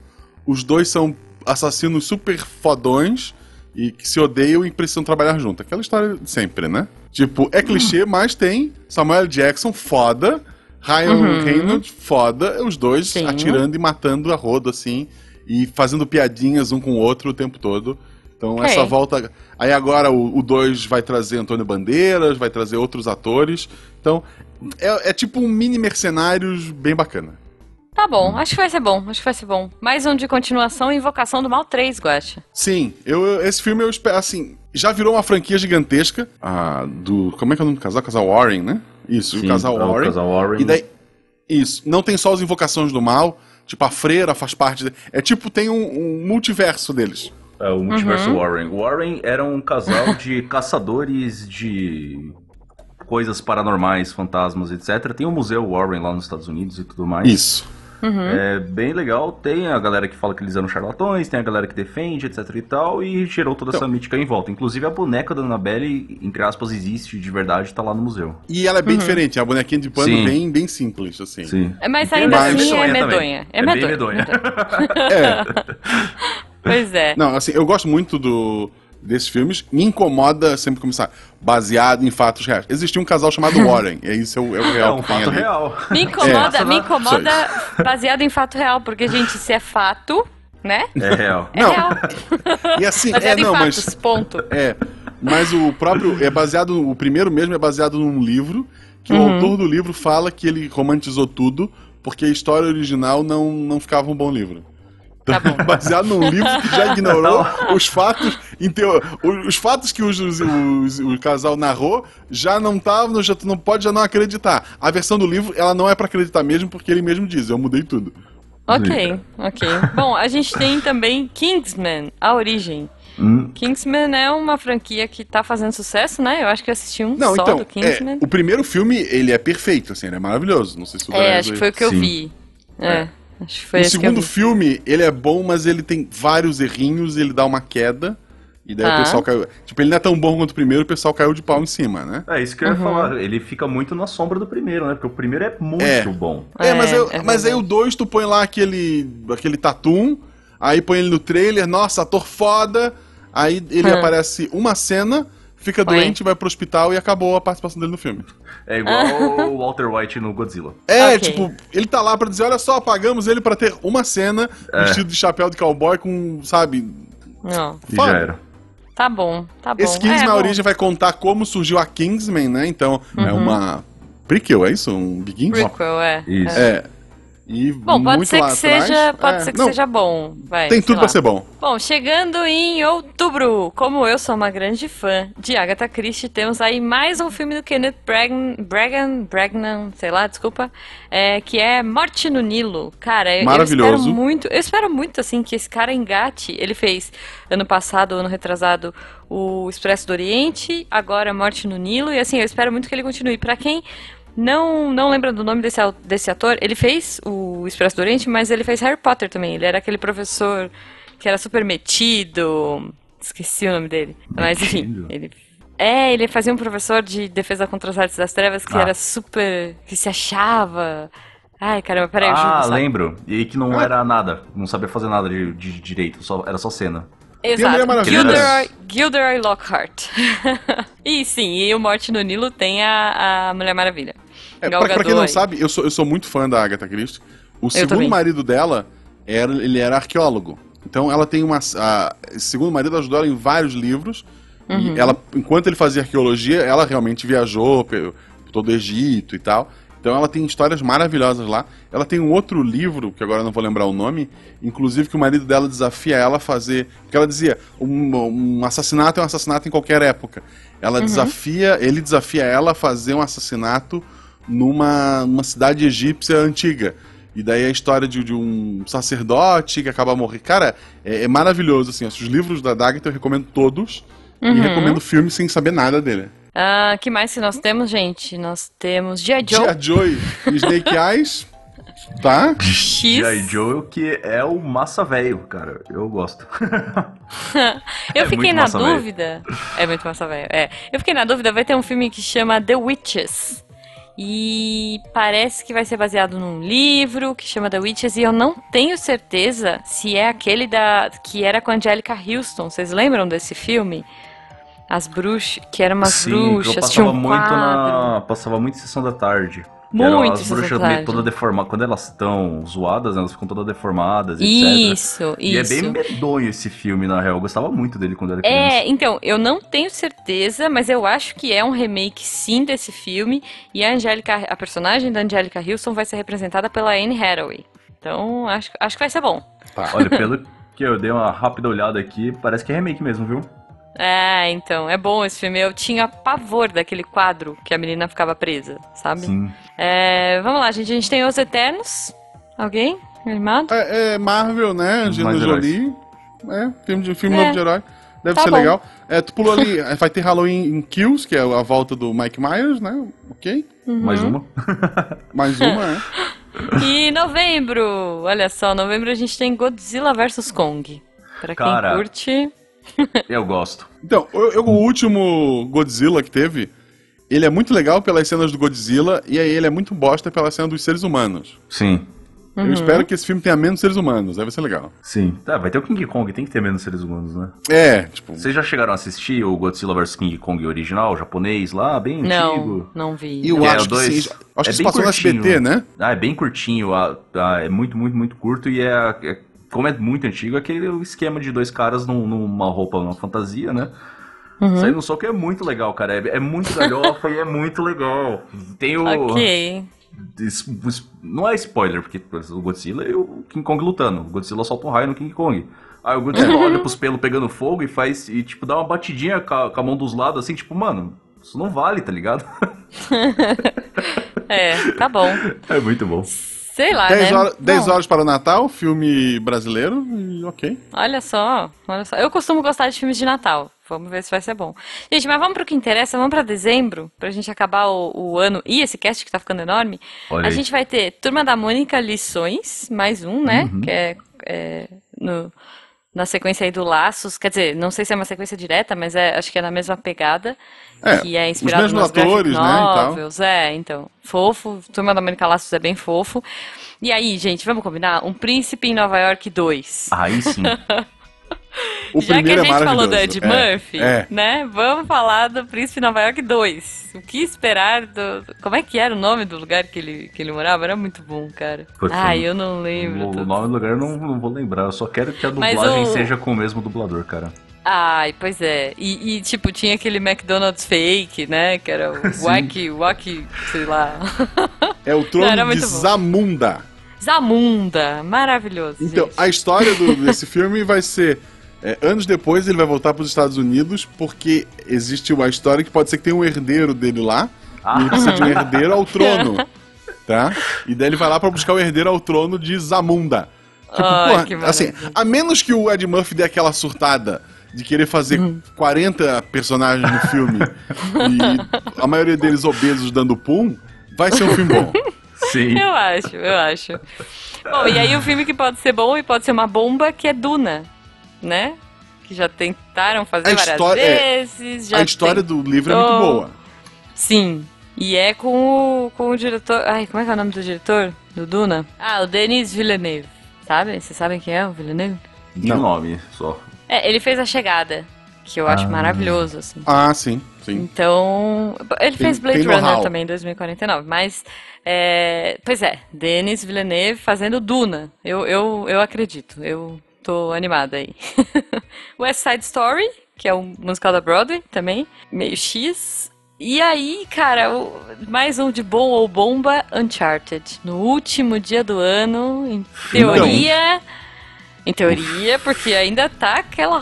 Os dois são assassinos super fodões e que se odeiam e precisam trabalhar junto. Aquela história de sempre, né? Tipo, é clichê, mas tem Samuel Jackson foda, Ryan Uhum. Reynolds foda, os dois Sim. atirando e matando a rodo, assim, e fazendo piadinhas um com o outro o tempo todo. Então Ok. essa volta. Aí agora o 2 vai trazer Antônio Bandeiras, vai trazer outros atores. Então é, é tipo um mini mercenários bem bacana. Tá bom, acho que vai ser bom, acho que vai ser bom. Mais um de continuação, Invocação do Mal 3, Guacha. Sim, eu, esse filme eu espero, assim, já virou uma franquia gigantesca. Ah, do. Como é que é o nome do casal? Casal Warren, né? Isso, Sim, o casal é o Warren. casal Warren. E daí. Isso, não tem só as invocações do mal, tipo, a freira faz parte. de- é tipo, tem um, um multiverso deles. É o Multiverso Warren. Warren era um casal [laughs] de caçadores de coisas paranormais, fantasmas, etc. Tem o Museu Warren lá nos Estados Unidos e tudo mais. Isso. É bem legal. Tem a galera que fala que eles eram charlatões, tem a galera que defende, etc e tal, e gerou toda essa mítica em volta. Inclusive a boneca da Annabelle, entre aspas, existe de verdade, tá lá no museu. E ela é bem diferente, é uma bonequinha de pano Sim. bem, bem simples, assim. Sim. É, Mas ainda a assim medonha é medonha. É É bem medonha. medonha. É. [laughs] Pois é. Não, assim, eu gosto muito do, desses filmes. Me incomoda sempre começar baseado em fatos reais. Existia um casal chamado [laughs] Warren, e isso é o, é o É real um que tem ali. real. Me incomoda, É. me incomoda baseado em fato real, porque, gente, se é fato, né? É real. É Não, real. E assim, é, Baseado em não, fatos, mas. ponto. É. Mas o próprio. É baseado. O primeiro mesmo é baseado num livro, que Uhum. o autor do livro fala que ele romantizou tudo, porque a história original não, não ficava um bom livro. Tá bom. [laughs] baseado num livro que já [laughs] ignorou os fatos teo... os, os fatos que os, os- os- o casal narrou já não estavam, já tu não pode já não acreditar. A versão do livro ela não é pra acreditar mesmo porque ele mesmo diz, eu mudei tudo. Ok, ok. Bom, a gente tem também Kingsman, a origem. Hum, Kingsman é uma franquia que tá fazendo sucesso, né? Eu acho que eu assisti um Não, só então, do é, Kingsman. o primeiro filme ele é perfeito, assim, ele é maravilhoso. Não sei se o É, acho que foi o que eu Sim. vi. É, acho que foi O eu segundo filme, ele é bom, mas ele tem vários errinhos, ele dá uma queda. E daí Ah. o pessoal caiu. Tipo, ele não é tão bom quanto o primeiro, o pessoal caiu de pau em cima, né? É isso que eu ia falar. Ele fica muito na sombra do primeiro, né? Porque o primeiro é muito É. bom. É, mas, É, eu, é mas aí o 2 tu põe lá aquele, aquele tatum, aí põe ele no trailer, nossa, ator foda, aí ele Hum. aparece uma cena, fica doente, vai pro hospital e acabou a participação dele no filme. É igual o Walter White no Godzilla. É, Ok. tipo, ele tá lá pra dizer, olha só, pagamos ele pra ter uma cena, É. vestido de chapéu de cowboy com, sabe... Não, E já era. tá bom, tá bom. Esse Kings É, na bom. origem vai contar como surgiu a Kingsman, né? Então, Uhum. é uma prequel, é isso? Um begin? Prequel, é. Isso. é. É. E Bom, pode ser que atrás- seja, pode é, ser que não, seja bom. Vai, Tem tudo pra ser bom. Bom, chegando em outubro, como eu sou uma grande fã de Agatha Christie, temos aí mais um filme do Kenneth Bragan, Bragan, Bragnan, sei lá, desculpa, é, que é Morte no Nilo. Cara, eu- eu Maravilhoso. espero muito, eu espero muito assim que esse cara engate. Ele fez ano passado, ano retrasado, o Expresso do Oriente, agora Morte no Nilo e assim, eu espero muito que ele continue. Pra quem não, não lembra do nome desse, desse ator, ele fez o Expresso do Oriente, mas ele fez Harry Potter também. Ele era aquele professor que era super metido. Esqueci o nome dele. Mas enfim, ele. É, ele fazia um professor de defesa contra as artes das trevas que Ah. era super. que se achava. Ai, caramba, peraí, Ah, lembro. E que não era nada. Não sabia fazer nada de, de direito. Só, era só cena. Exato. Maravilha. Gilderoy, Gilderoy Lockhart. [laughs] e sim, e o Morte no Nilo tem a, a Mulher Maravilha. É, pra, pra quem não aí. sabe, eu sou, eu sou muito fã da Agatha Christie. O segundo também. marido dela, era, ele era arqueólogo. Então ela tem uma... A, esse segundo marido ajudou ela em vários livros. Uhum. E ela, enquanto ele fazia arqueologia, ela realmente viajou pe- por todo o Egito e tal. Então ela tem histórias maravilhosas lá. Ela tem um outro livro, que agora não vou lembrar o nome, inclusive que o marido dela desafia ela a fazer. Porque ela dizia: um, um assassinato é um assassinato em qualquer época. Ela desafia, ele desafia ela a fazer um assassinato numa, numa cidade egípcia antiga. E daí a história de, de um sacerdote que acaba morrendo. Cara, é, é maravilhoso, assim. Os livros da Daggett eu recomendo todos. E Uhum. recomendo o filme sem saber nada dele. Ah, que mais que nós temos, gente? Nós temos G.I. Joe G.I. Joe e Snake Eyes. Tá? X. G.I. Joe, que é o massa velho, cara. Eu gosto. [laughs] Eu É fiquei na dúvida. É muito massa, velho. É. Eu fiquei na dúvida, vai ter um filme que chama The Witches. E parece que vai ser baseado num livro que chama The Witches. E eu não tenho certeza se é aquele da que era com a Angelica Houston. Vocês lembram desse filme? As bruxas, que eram umas Sim, bruxas, eu passava um muito na. Passava muito em sessão da tarde. Muito as bruxas meio toda deformadas. Quando elas estão zoadas, elas ficam todas deformadas, etc. Isso, E é isso. bem medonho esse filme, na real. Eu gostava muito dele quando era criança. É, então, eu não tenho certeza, mas eu acho que é um remake sim desse filme. E a Angélica, a personagem da Angélica Houston vai ser representada pela Anne Hathaway. Então, acho, acho que vai ser bom. Tá. Olha, pelo [laughs] que eu dei uma rápida olhada aqui, parece que é remake mesmo, viu? É, então, é bom esse filme. Eu tinha pavor daquele quadro que a menina ficava presa, sabe? Sim. É, vamos lá, gente. A gente tem Os Eternos. Alguém? Animado? É, é Marvel, né? Angelina. Jolie. É, filme, de, filme É. novo de herói. Deve Tá ser bom. legal. É, tu pulou ali, é, vai ter Halloween em Kills, que é a volta do Mike Myers, né? Ok. Mais uma. [laughs] Mais uma, é. [laughs] E novembro, olha só, novembro a gente tem Godzilla vs Kong. Pra quem Cara. curte. Eu gosto. Então, eu- eu- o último Godzilla que teve, ele é muito legal pelas cenas do Godzilla, e aí ele é muito bosta pela cena dos seres humanos. Sim. Uhum. Eu espero que esse filme tenha menos seres humanos, aí vai ser legal. Sim. Tá, vai ter o King Kong, tem que ter menos seres humanos, né? É, tipo, Vocês já chegaram a assistir o Godzilla vs King Kong original, japonês, lá, bem Não, antigo? não vi. eu É, acho o que dois- sim. Acho é que isso passou no curtinho. SBT, né? Ah, é bem curtinho, ah, ah, é muito, muito, muito curto e é, é- como é muito antigo, é aquele esquema de dois caras num- numa roupa, numa fantasia, né? Uhum. Saindo no soco é muito legal, cara. É, é muito galhofa e é muito legal. Tem o. Ok. es- es- Não é spoiler, porque o Godzilla e o King Kong lutando. O Godzilla solta um raio no King Kong. Aí o Godzilla olha pros pelos pegando fogo e faz. E tipo, dá uma batidinha com a, com a mão dos lados, assim, tipo, mano, isso não vale, tá ligado? [laughs] É, tá bom. É muito bom. Sei lá, 10 né? horas, 10 Bom, horas para o Natal, filme brasileiro, e ok. Olha só, olha só. Eu costumo gostar de filmes de Natal. Vamos ver se vai ser bom. Gente, mas vamos pro que interessa, vamos pra dezembro, pra gente acabar o, o ano e esse cast que tá ficando enorme. Olha a aí. gente vai ter Turma da Mônica Lições, mais um, né? Uhum. Que é, é no, na sequência aí do Laços. Quer dizer, não sei se é uma sequência direta, mas é, acho que é na mesma pegada. É, que é inspirado nos atores, né, novels. É, então, fofo. Turma da Mônica Laços é bem fofo. E aí, gente, vamos combinar? Um Príncipe em Nova York 2. Aí sim. [laughs] O Já que a primeiro gente é falou do. Ed É, Murphy, É, né? Vamos falar do Príncipe Nova York 2. O que esperar do. Como é que era o nome do lugar que ele, que ele morava? Era muito bom, cara. Putz, Ai, eu- não lembro. O tudo. nome do lugar eu não, não vou lembrar, eu só quero que a dublagem o- seja com o mesmo dublador, cara. Ai, pois é. E, e, tipo, tinha aquele McDonald's fake, né? Que era o. [laughs] Wacky, Wacky, sei lá. [laughs] é o trono Era de bom. Zamunda. Zamunda. Maravilhoso. Então, gente. a história do- [laughs] desse filme vai ser. é, anos depois ele vai voltar para os Estados Unidos, porque existe uma história que pode ser que tenha um herdeiro dele lá, Ah. e ele precisa de um herdeiro ao trono. Tá? E daí ele vai lá para buscar o herdeiro ao trono de Zamunda. Tipo, Ai, porra, assim, a menos que o Ed Murphy dê aquela surtada de querer fazer Uhum. 40 personagens no filme [laughs] e a maioria deles obesos dando pum, vai ser um filme bom. Sim. Eu acho, eu acho. Bom, e aí o filme que pode ser bom e pode ser uma bomba, que é Duna, né? Que já tentaram fazer A várias história- é, vezes. Já a história tem- do livro é muito boa. Sim. E é com o, com o diretor. Ai, como é que é o nome do diretor? Do Duna? Ah, o Denis Villeneuve. Sabe? Vocês sabem quem é o Villeneuve? De Não. nome só. É, ele fez A Chegada, que eu acho Ah. maravilhoso, assim. Ah, sim, sim. Então, ele Tem- fez Blade Runner também em 2049, mas, é, pois é, Denis Villeneuve fazendo Duna, eu, eu, eu acredito, eu tô animada aí. [laughs] West Side Story, que é um musical da Broadway também, meio X. E aí, cara, mais um de bom ou bomba, Uncharted. No último dia do ano, em teoria... Em teoria, porque ainda tá aquela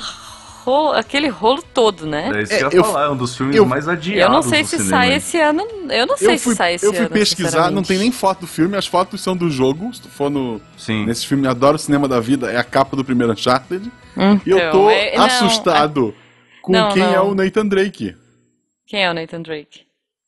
ro- aquele rolo todo, né? É isso É, que eu eu- ia falar, é um dos filmes eu- mais adiados Eu não sei se cinema. sai esse ano. Eu não sei eu fui, se sai esse eu fui ano. pesquisar, não tem nem foto do filme, as fotos são do jogo. Se tu for no, Sim. nesse filme Adoro o Cinema da Vida, é a capa do primeiro Uncharted. Então, E eu tô é- não, assustado com Não, quem não. é o Nathan Drake. é- Quem é o Nathan Drake?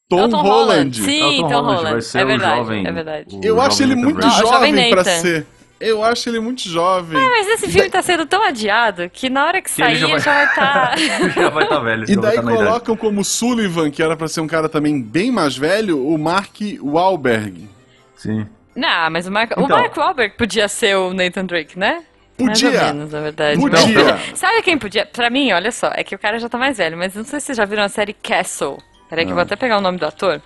Tom, É o Tom Holland. Sim, É o Tom Tom Holland, Holland. vai ser é o verdade, jovem- é verdade. o Eu jovem acho ele Nathan muito o jovem Nathan. ser. Eu acho ele muito jovem. Mas esse filme tá sendo tão adiado que na hora que, sair já vai- já vai [laughs] estar. já vai estar velho. E daí tá colocam como Sullivan, que era pra ser um cara também bem mais velho, o Mark Wahlberg. Sim. não, mas o Mark, o Então. Mark Wahlberg podia ser o Nathan Drake, né? Mais ou Podia. menos, na verdade. Podia. Mas- Sabe quem podia? Pra mim, olha só, é que o cara já tá mais velho, mas não sei se vocês já viram a série Castle. Peraí que eu vou até pegar o nome do ator.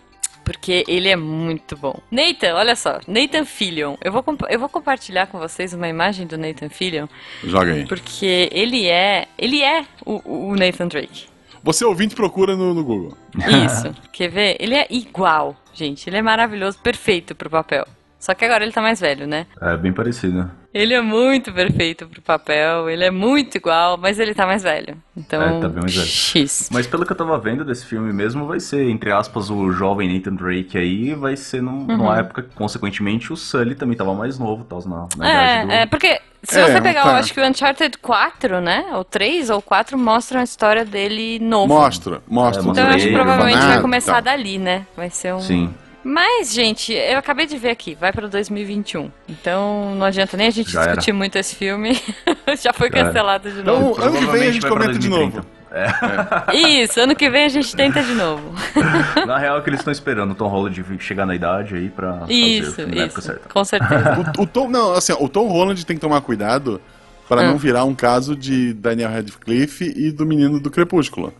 Porque ele é muito bom. Nathan, olha só. Nathan Fillion. Eu vou, eu vou compartilhar com vocês uma imagem do Nathan Fillion. Joga aí. Porque ele é. Ele é o, o Nathan Drake. Você ouvinte procura no, no Google. Isso. [laughs] Quer ver? Ele é igual, gente. Ele é maravilhoso, perfeito pro papel. Só que agora ele tá mais velho, né? É bem parecido. Ele é muito perfeito pro papel, ele é muito igual, mas ele tá mais velho. Então, É, tá bem mais velho. X. Mas pelo que eu tava vendo desse filme mesmo, vai ser, entre aspas, o jovem Nathan Drake aí, vai ser num- Uhum. numa época que, consequentemente, o Sully também tava mais novo, tal, na, na idade do... É, é, porque Se É, você pegar, tá. eu acho que o Uncharted 4, né? Ou 3 ou 4 mostram a história dele novo. Mostra, mostra. É, Então eu acho que provavelmente vai começar tal. dali, né? Vai ser um. Sim. Mas, gente, eu acabei de ver aqui, vai pra 2021. Então não adianta nem a gente Já era. discutir muito esse filme. [laughs] Já foi Já era. cancelado de Então, novo. ano que vem a gente comenta de 2030. novo. [laughs] É. Isso, ano que vem a gente tenta de novo. [laughs] Na real é que eles estão esperando o Tom Holland chegar na idade aí pra fazer o Isso, filme na época isso. certa. Com certeza. O, o Tom, não, assim, ó, o Tom Holland tem que tomar cuidado para Ah. não virar um caso de Daniel Radcliffe e do menino do Crepúsculo.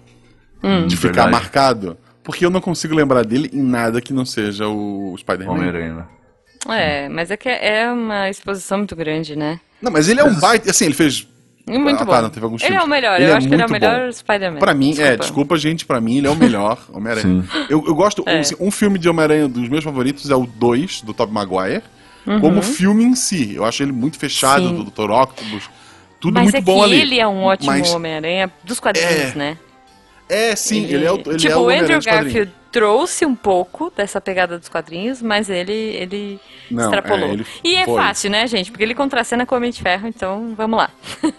Hum. De ficar Verdade. marcado. Porque eu não consigo lembrar dele em nada que não seja o Spider-Man. Homem-Aranha, né? É, mas é que é uma exposição muito grande, né? Não, mas ele é um baita. Assim, ele fez. E muito Ah, bom. tá, não, teve alguns ele é o melhor, Ele eu é acho que ele é o melhor Spider-Man. Pra mim, é, desculpa, gente, pra mim ele é o melhor [laughs] Homem-Aranha. Eu, eu gosto. É. assim, um filme de Homem-Aranha dos meus favoritos é o 2, do Tobey Maguire. Como filme em si. Eu acho ele muito fechado, Uhum. Sim. do Dr. Octopus. Tudo Mas muito é bom que ali. ele é um ótimo Homem-Aranha dos quadrinhos, É, né? É, sim, ele, é o, ele tipo, é o o Andrew. Garfield trouxe um pouco dessa pegada dos quadrinhos, mas ele, ele Não, extrapolou. é, ele e é foi. fácil, né, gente? Porque ele contracena com o Homem de Ferro, então vamos lá.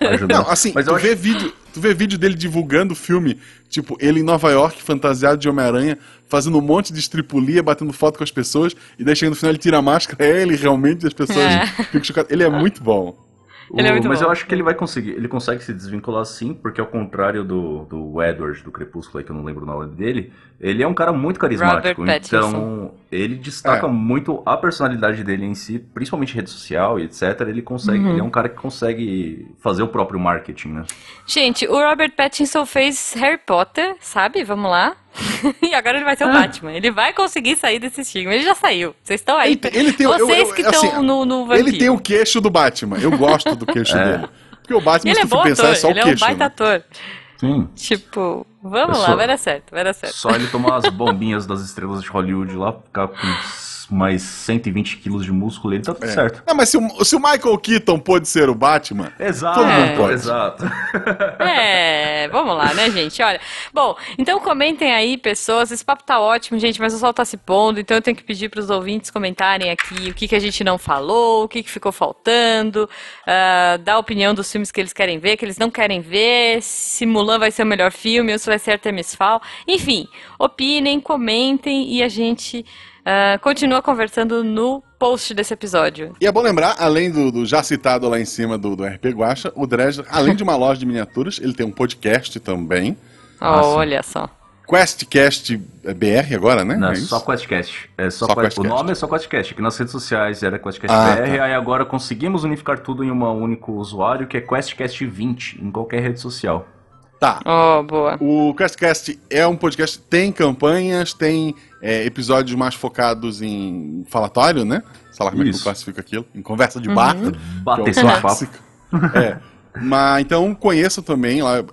Ajudou. Não, assim, Mas tu, eu acho vê vídeo, tu vê vídeo dele divulgando o filme, tipo, ele em Nova York, fantasiado de Homem-Aranha, fazendo um monte de estripulia, batendo foto com as pessoas, e daí chega no final ele tira a máscara, é ele realmente, e as pessoas É. ficam chocadas. Ele é muito bom. Ele é O- muito mas bom. eu acho que ele vai conseguir. Ele consegue se desvincular sim, porque ao contrário do, do Edward do Crepúsculo, aí, que eu não lembro o nome dele, ele é um cara muito carismático. Então, ele destaca É. muito a personalidade dele em si, principalmente rede social e etc. Ele consegue. Uhum. Ele é um cara que consegue fazer o próprio marketing, né? Gente, o Robert Pattinson fez Harry Potter, sabe? Vamos lá. [laughs] e agora ele vai ser Ah. o Batman. Ele vai conseguir sair desse estigma. Ele já saiu. Vocês estão aí. Ele, ele tem, o- eu- Vocês eu- que estão assim, no, no vampiro. Ele tem o queixo do Batman. Eu gosto do queixo [laughs] É. dele. Porque o Batman, Ele se é bom pensar, ator. é só ele o é um queixo. baita né? ator. Sim. Tipo, vamos Eu lá, sou- vai dar certo, vai dar certo. Só ele tomar as bombinhas das estrelas de Hollywood lá, ficar com mais 120 quilos de músculo, ele tá tudo É. certo. Não, mas se o, se o Michael Keaton pôde ser o Batman, Exato, Todo mundo pode. exato. [laughs] É, vamos lá, né, gente? Olha, bom, então comentem aí, pessoas. Esse papo tá ótimo, gente, mas o sol tá se pondo, então eu tenho que pedir pros ouvintes comentarem aqui o que, que a gente não falou, o que, que ficou faltando, ah, dar a opinião dos filmes que eles querem ver, que eles não querem ver, se Mulan vai ser o melhor filme ou se vai ser Artemis Fowl. Enfim, opinem, comentem e a gente ah, continua conversando no post desse episódio. E é bom lembrar, além do, do já citado lá em cima do, do RP Guacha, o Dresler, além de uma [laughs] loja de miniaturas, ele tem um podcast também. Sim. Olha só. QuestCast BR agora, né? Não, É é só QuestCast. É só Só Quest- O QuestCast. nome é só QuestCast. Aqui nas redes sociais era QuestCast Ah, BR, tá. aí agora conseguimos unificar tudo em um único usuário, que é QuestCast 20, em qualquer rede social. Tá. Oh, boa. O QuestCast é um podcast, tem campanhas, tem é, episódios mais focados em falatório, né? Sei lá como é que eu classifico aquilo. Em conversa de bar. que é Bater o clássico. É. Mas então conheça também lá.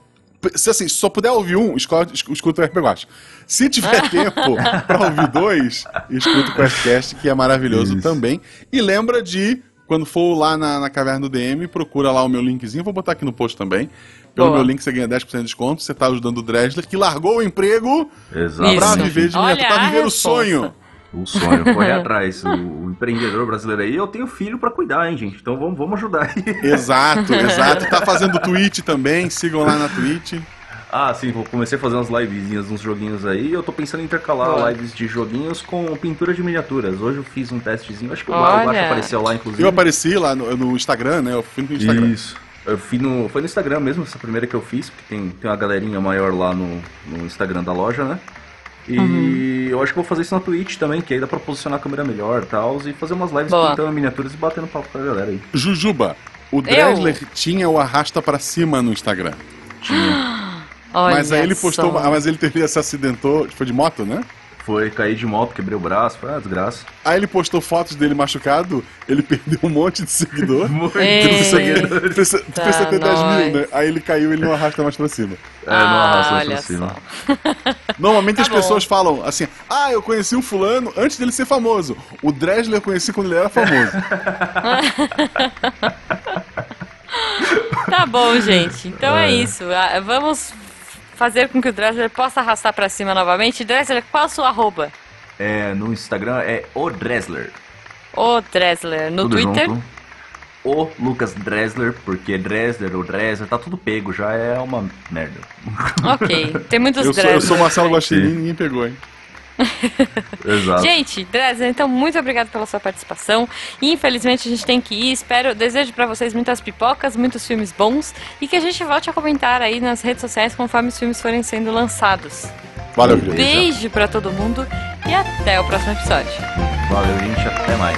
Se assim, se só puder ouvir um, escuta, escuta o RP Guacha. Se tiver [laughs] tempo pra ouvir dois, escuta o QuestCast, que é maravilhoso Isso. também. E lembra de, quando for lá na, na caverna do DM, procura lá o meu linkzinho, vou botar aqui no post também. Pelo Boa. meu link você ganha 10% de desconto, você tá ajudando o Dresler, que largou o emprego Exato. pra Isso. viver de Olha miniatura, pra a viver o sonho. O sonho, correr [laughs] atrás. O, o empreendedor brasileiro aí, eu tenho filho pra cuidar, hein, gente? Então vamos, vamos ajudar aí. Exato, [laughs] exato. Tá fazendo Twitch também, sigam lá na Twitch. Ah, sim, vou comecei a fazer umas livezinhas, uns joguinhos aí. Eu tô pensando em intercalar Boa. lives de joguinhos com pintura de miniaturas. Hoje eu fiz um testezinho, acho que o Olha. Guacha apareceu lá, inclusive. Eu apareci lá no, no Instagram, né? Eu fui no Instagram. Isso. Eu fui no, foi no Instagram mesmo, essa primeira que eu fiz, porque tem, tem uma galerinha maior lá no, no Instagram da loja, né? E Uhum. eu acho que vou fazer isso na Twitch também, que aí dá pra posicionar a câmera melhor e tal, e fazer umas lives Boa. pintando miniaturas e batendo papo com a galera aí. Jujuba, o Dresler tinha o arrasta pra cima no Instagram. [gasps] Olha mas aí ele postou, só. ah, mas ele teve, se acidentou, foi de moto, né? Foi cair de moto, quebrei o braço, foi uma desgraça. Aí ele postou fotos dele machucado, ele [laughs] perdeu um monte de seguidor. Muito. Precisa Tá, precisa ter 10 mil, nós. né? Aí ele caiu e ele não arrasta mais pra cima. É, não arrasta Ah, mais pra cima. [laughs] Normalmente Tá as bom. pessoas falam assim: Ah, eu conheci o fulano antes dele ser famoso. O Dresler eu conheci quando ele era famoso. [laughs] Tá bom, gente. Então é, É. isso. Ah, Vamos fazer com que o Dressler possa arrastar pra cima novamente. Dressler, qual a sua arroba? É, no Instagram é o Dresler. Ô, Dressler. No tudo Twitter? junto. o Lucas Dressler, porque Dressler ou Dressler tá tudo pego, já é uma merda. Ok, tem muitos Eu sou, eu sou. Marcelo Guaxinim e ninguém pegou, hein? [laughs] Exato. Gente, Dresler, então muito obrigado pela sua participação. Infelizmente a gente tem que ir. Espero, desejo pra vocês muitas pipocas, muitos filmes bons e que a gente volte a comentar aí nas redes sociais conforme os filmes forem sendo lançados. Valeu, querido. Beijo pra todo mundo e até o próximo episódio. Valeu, gente, até mais.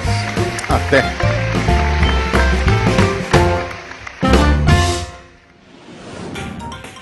Até.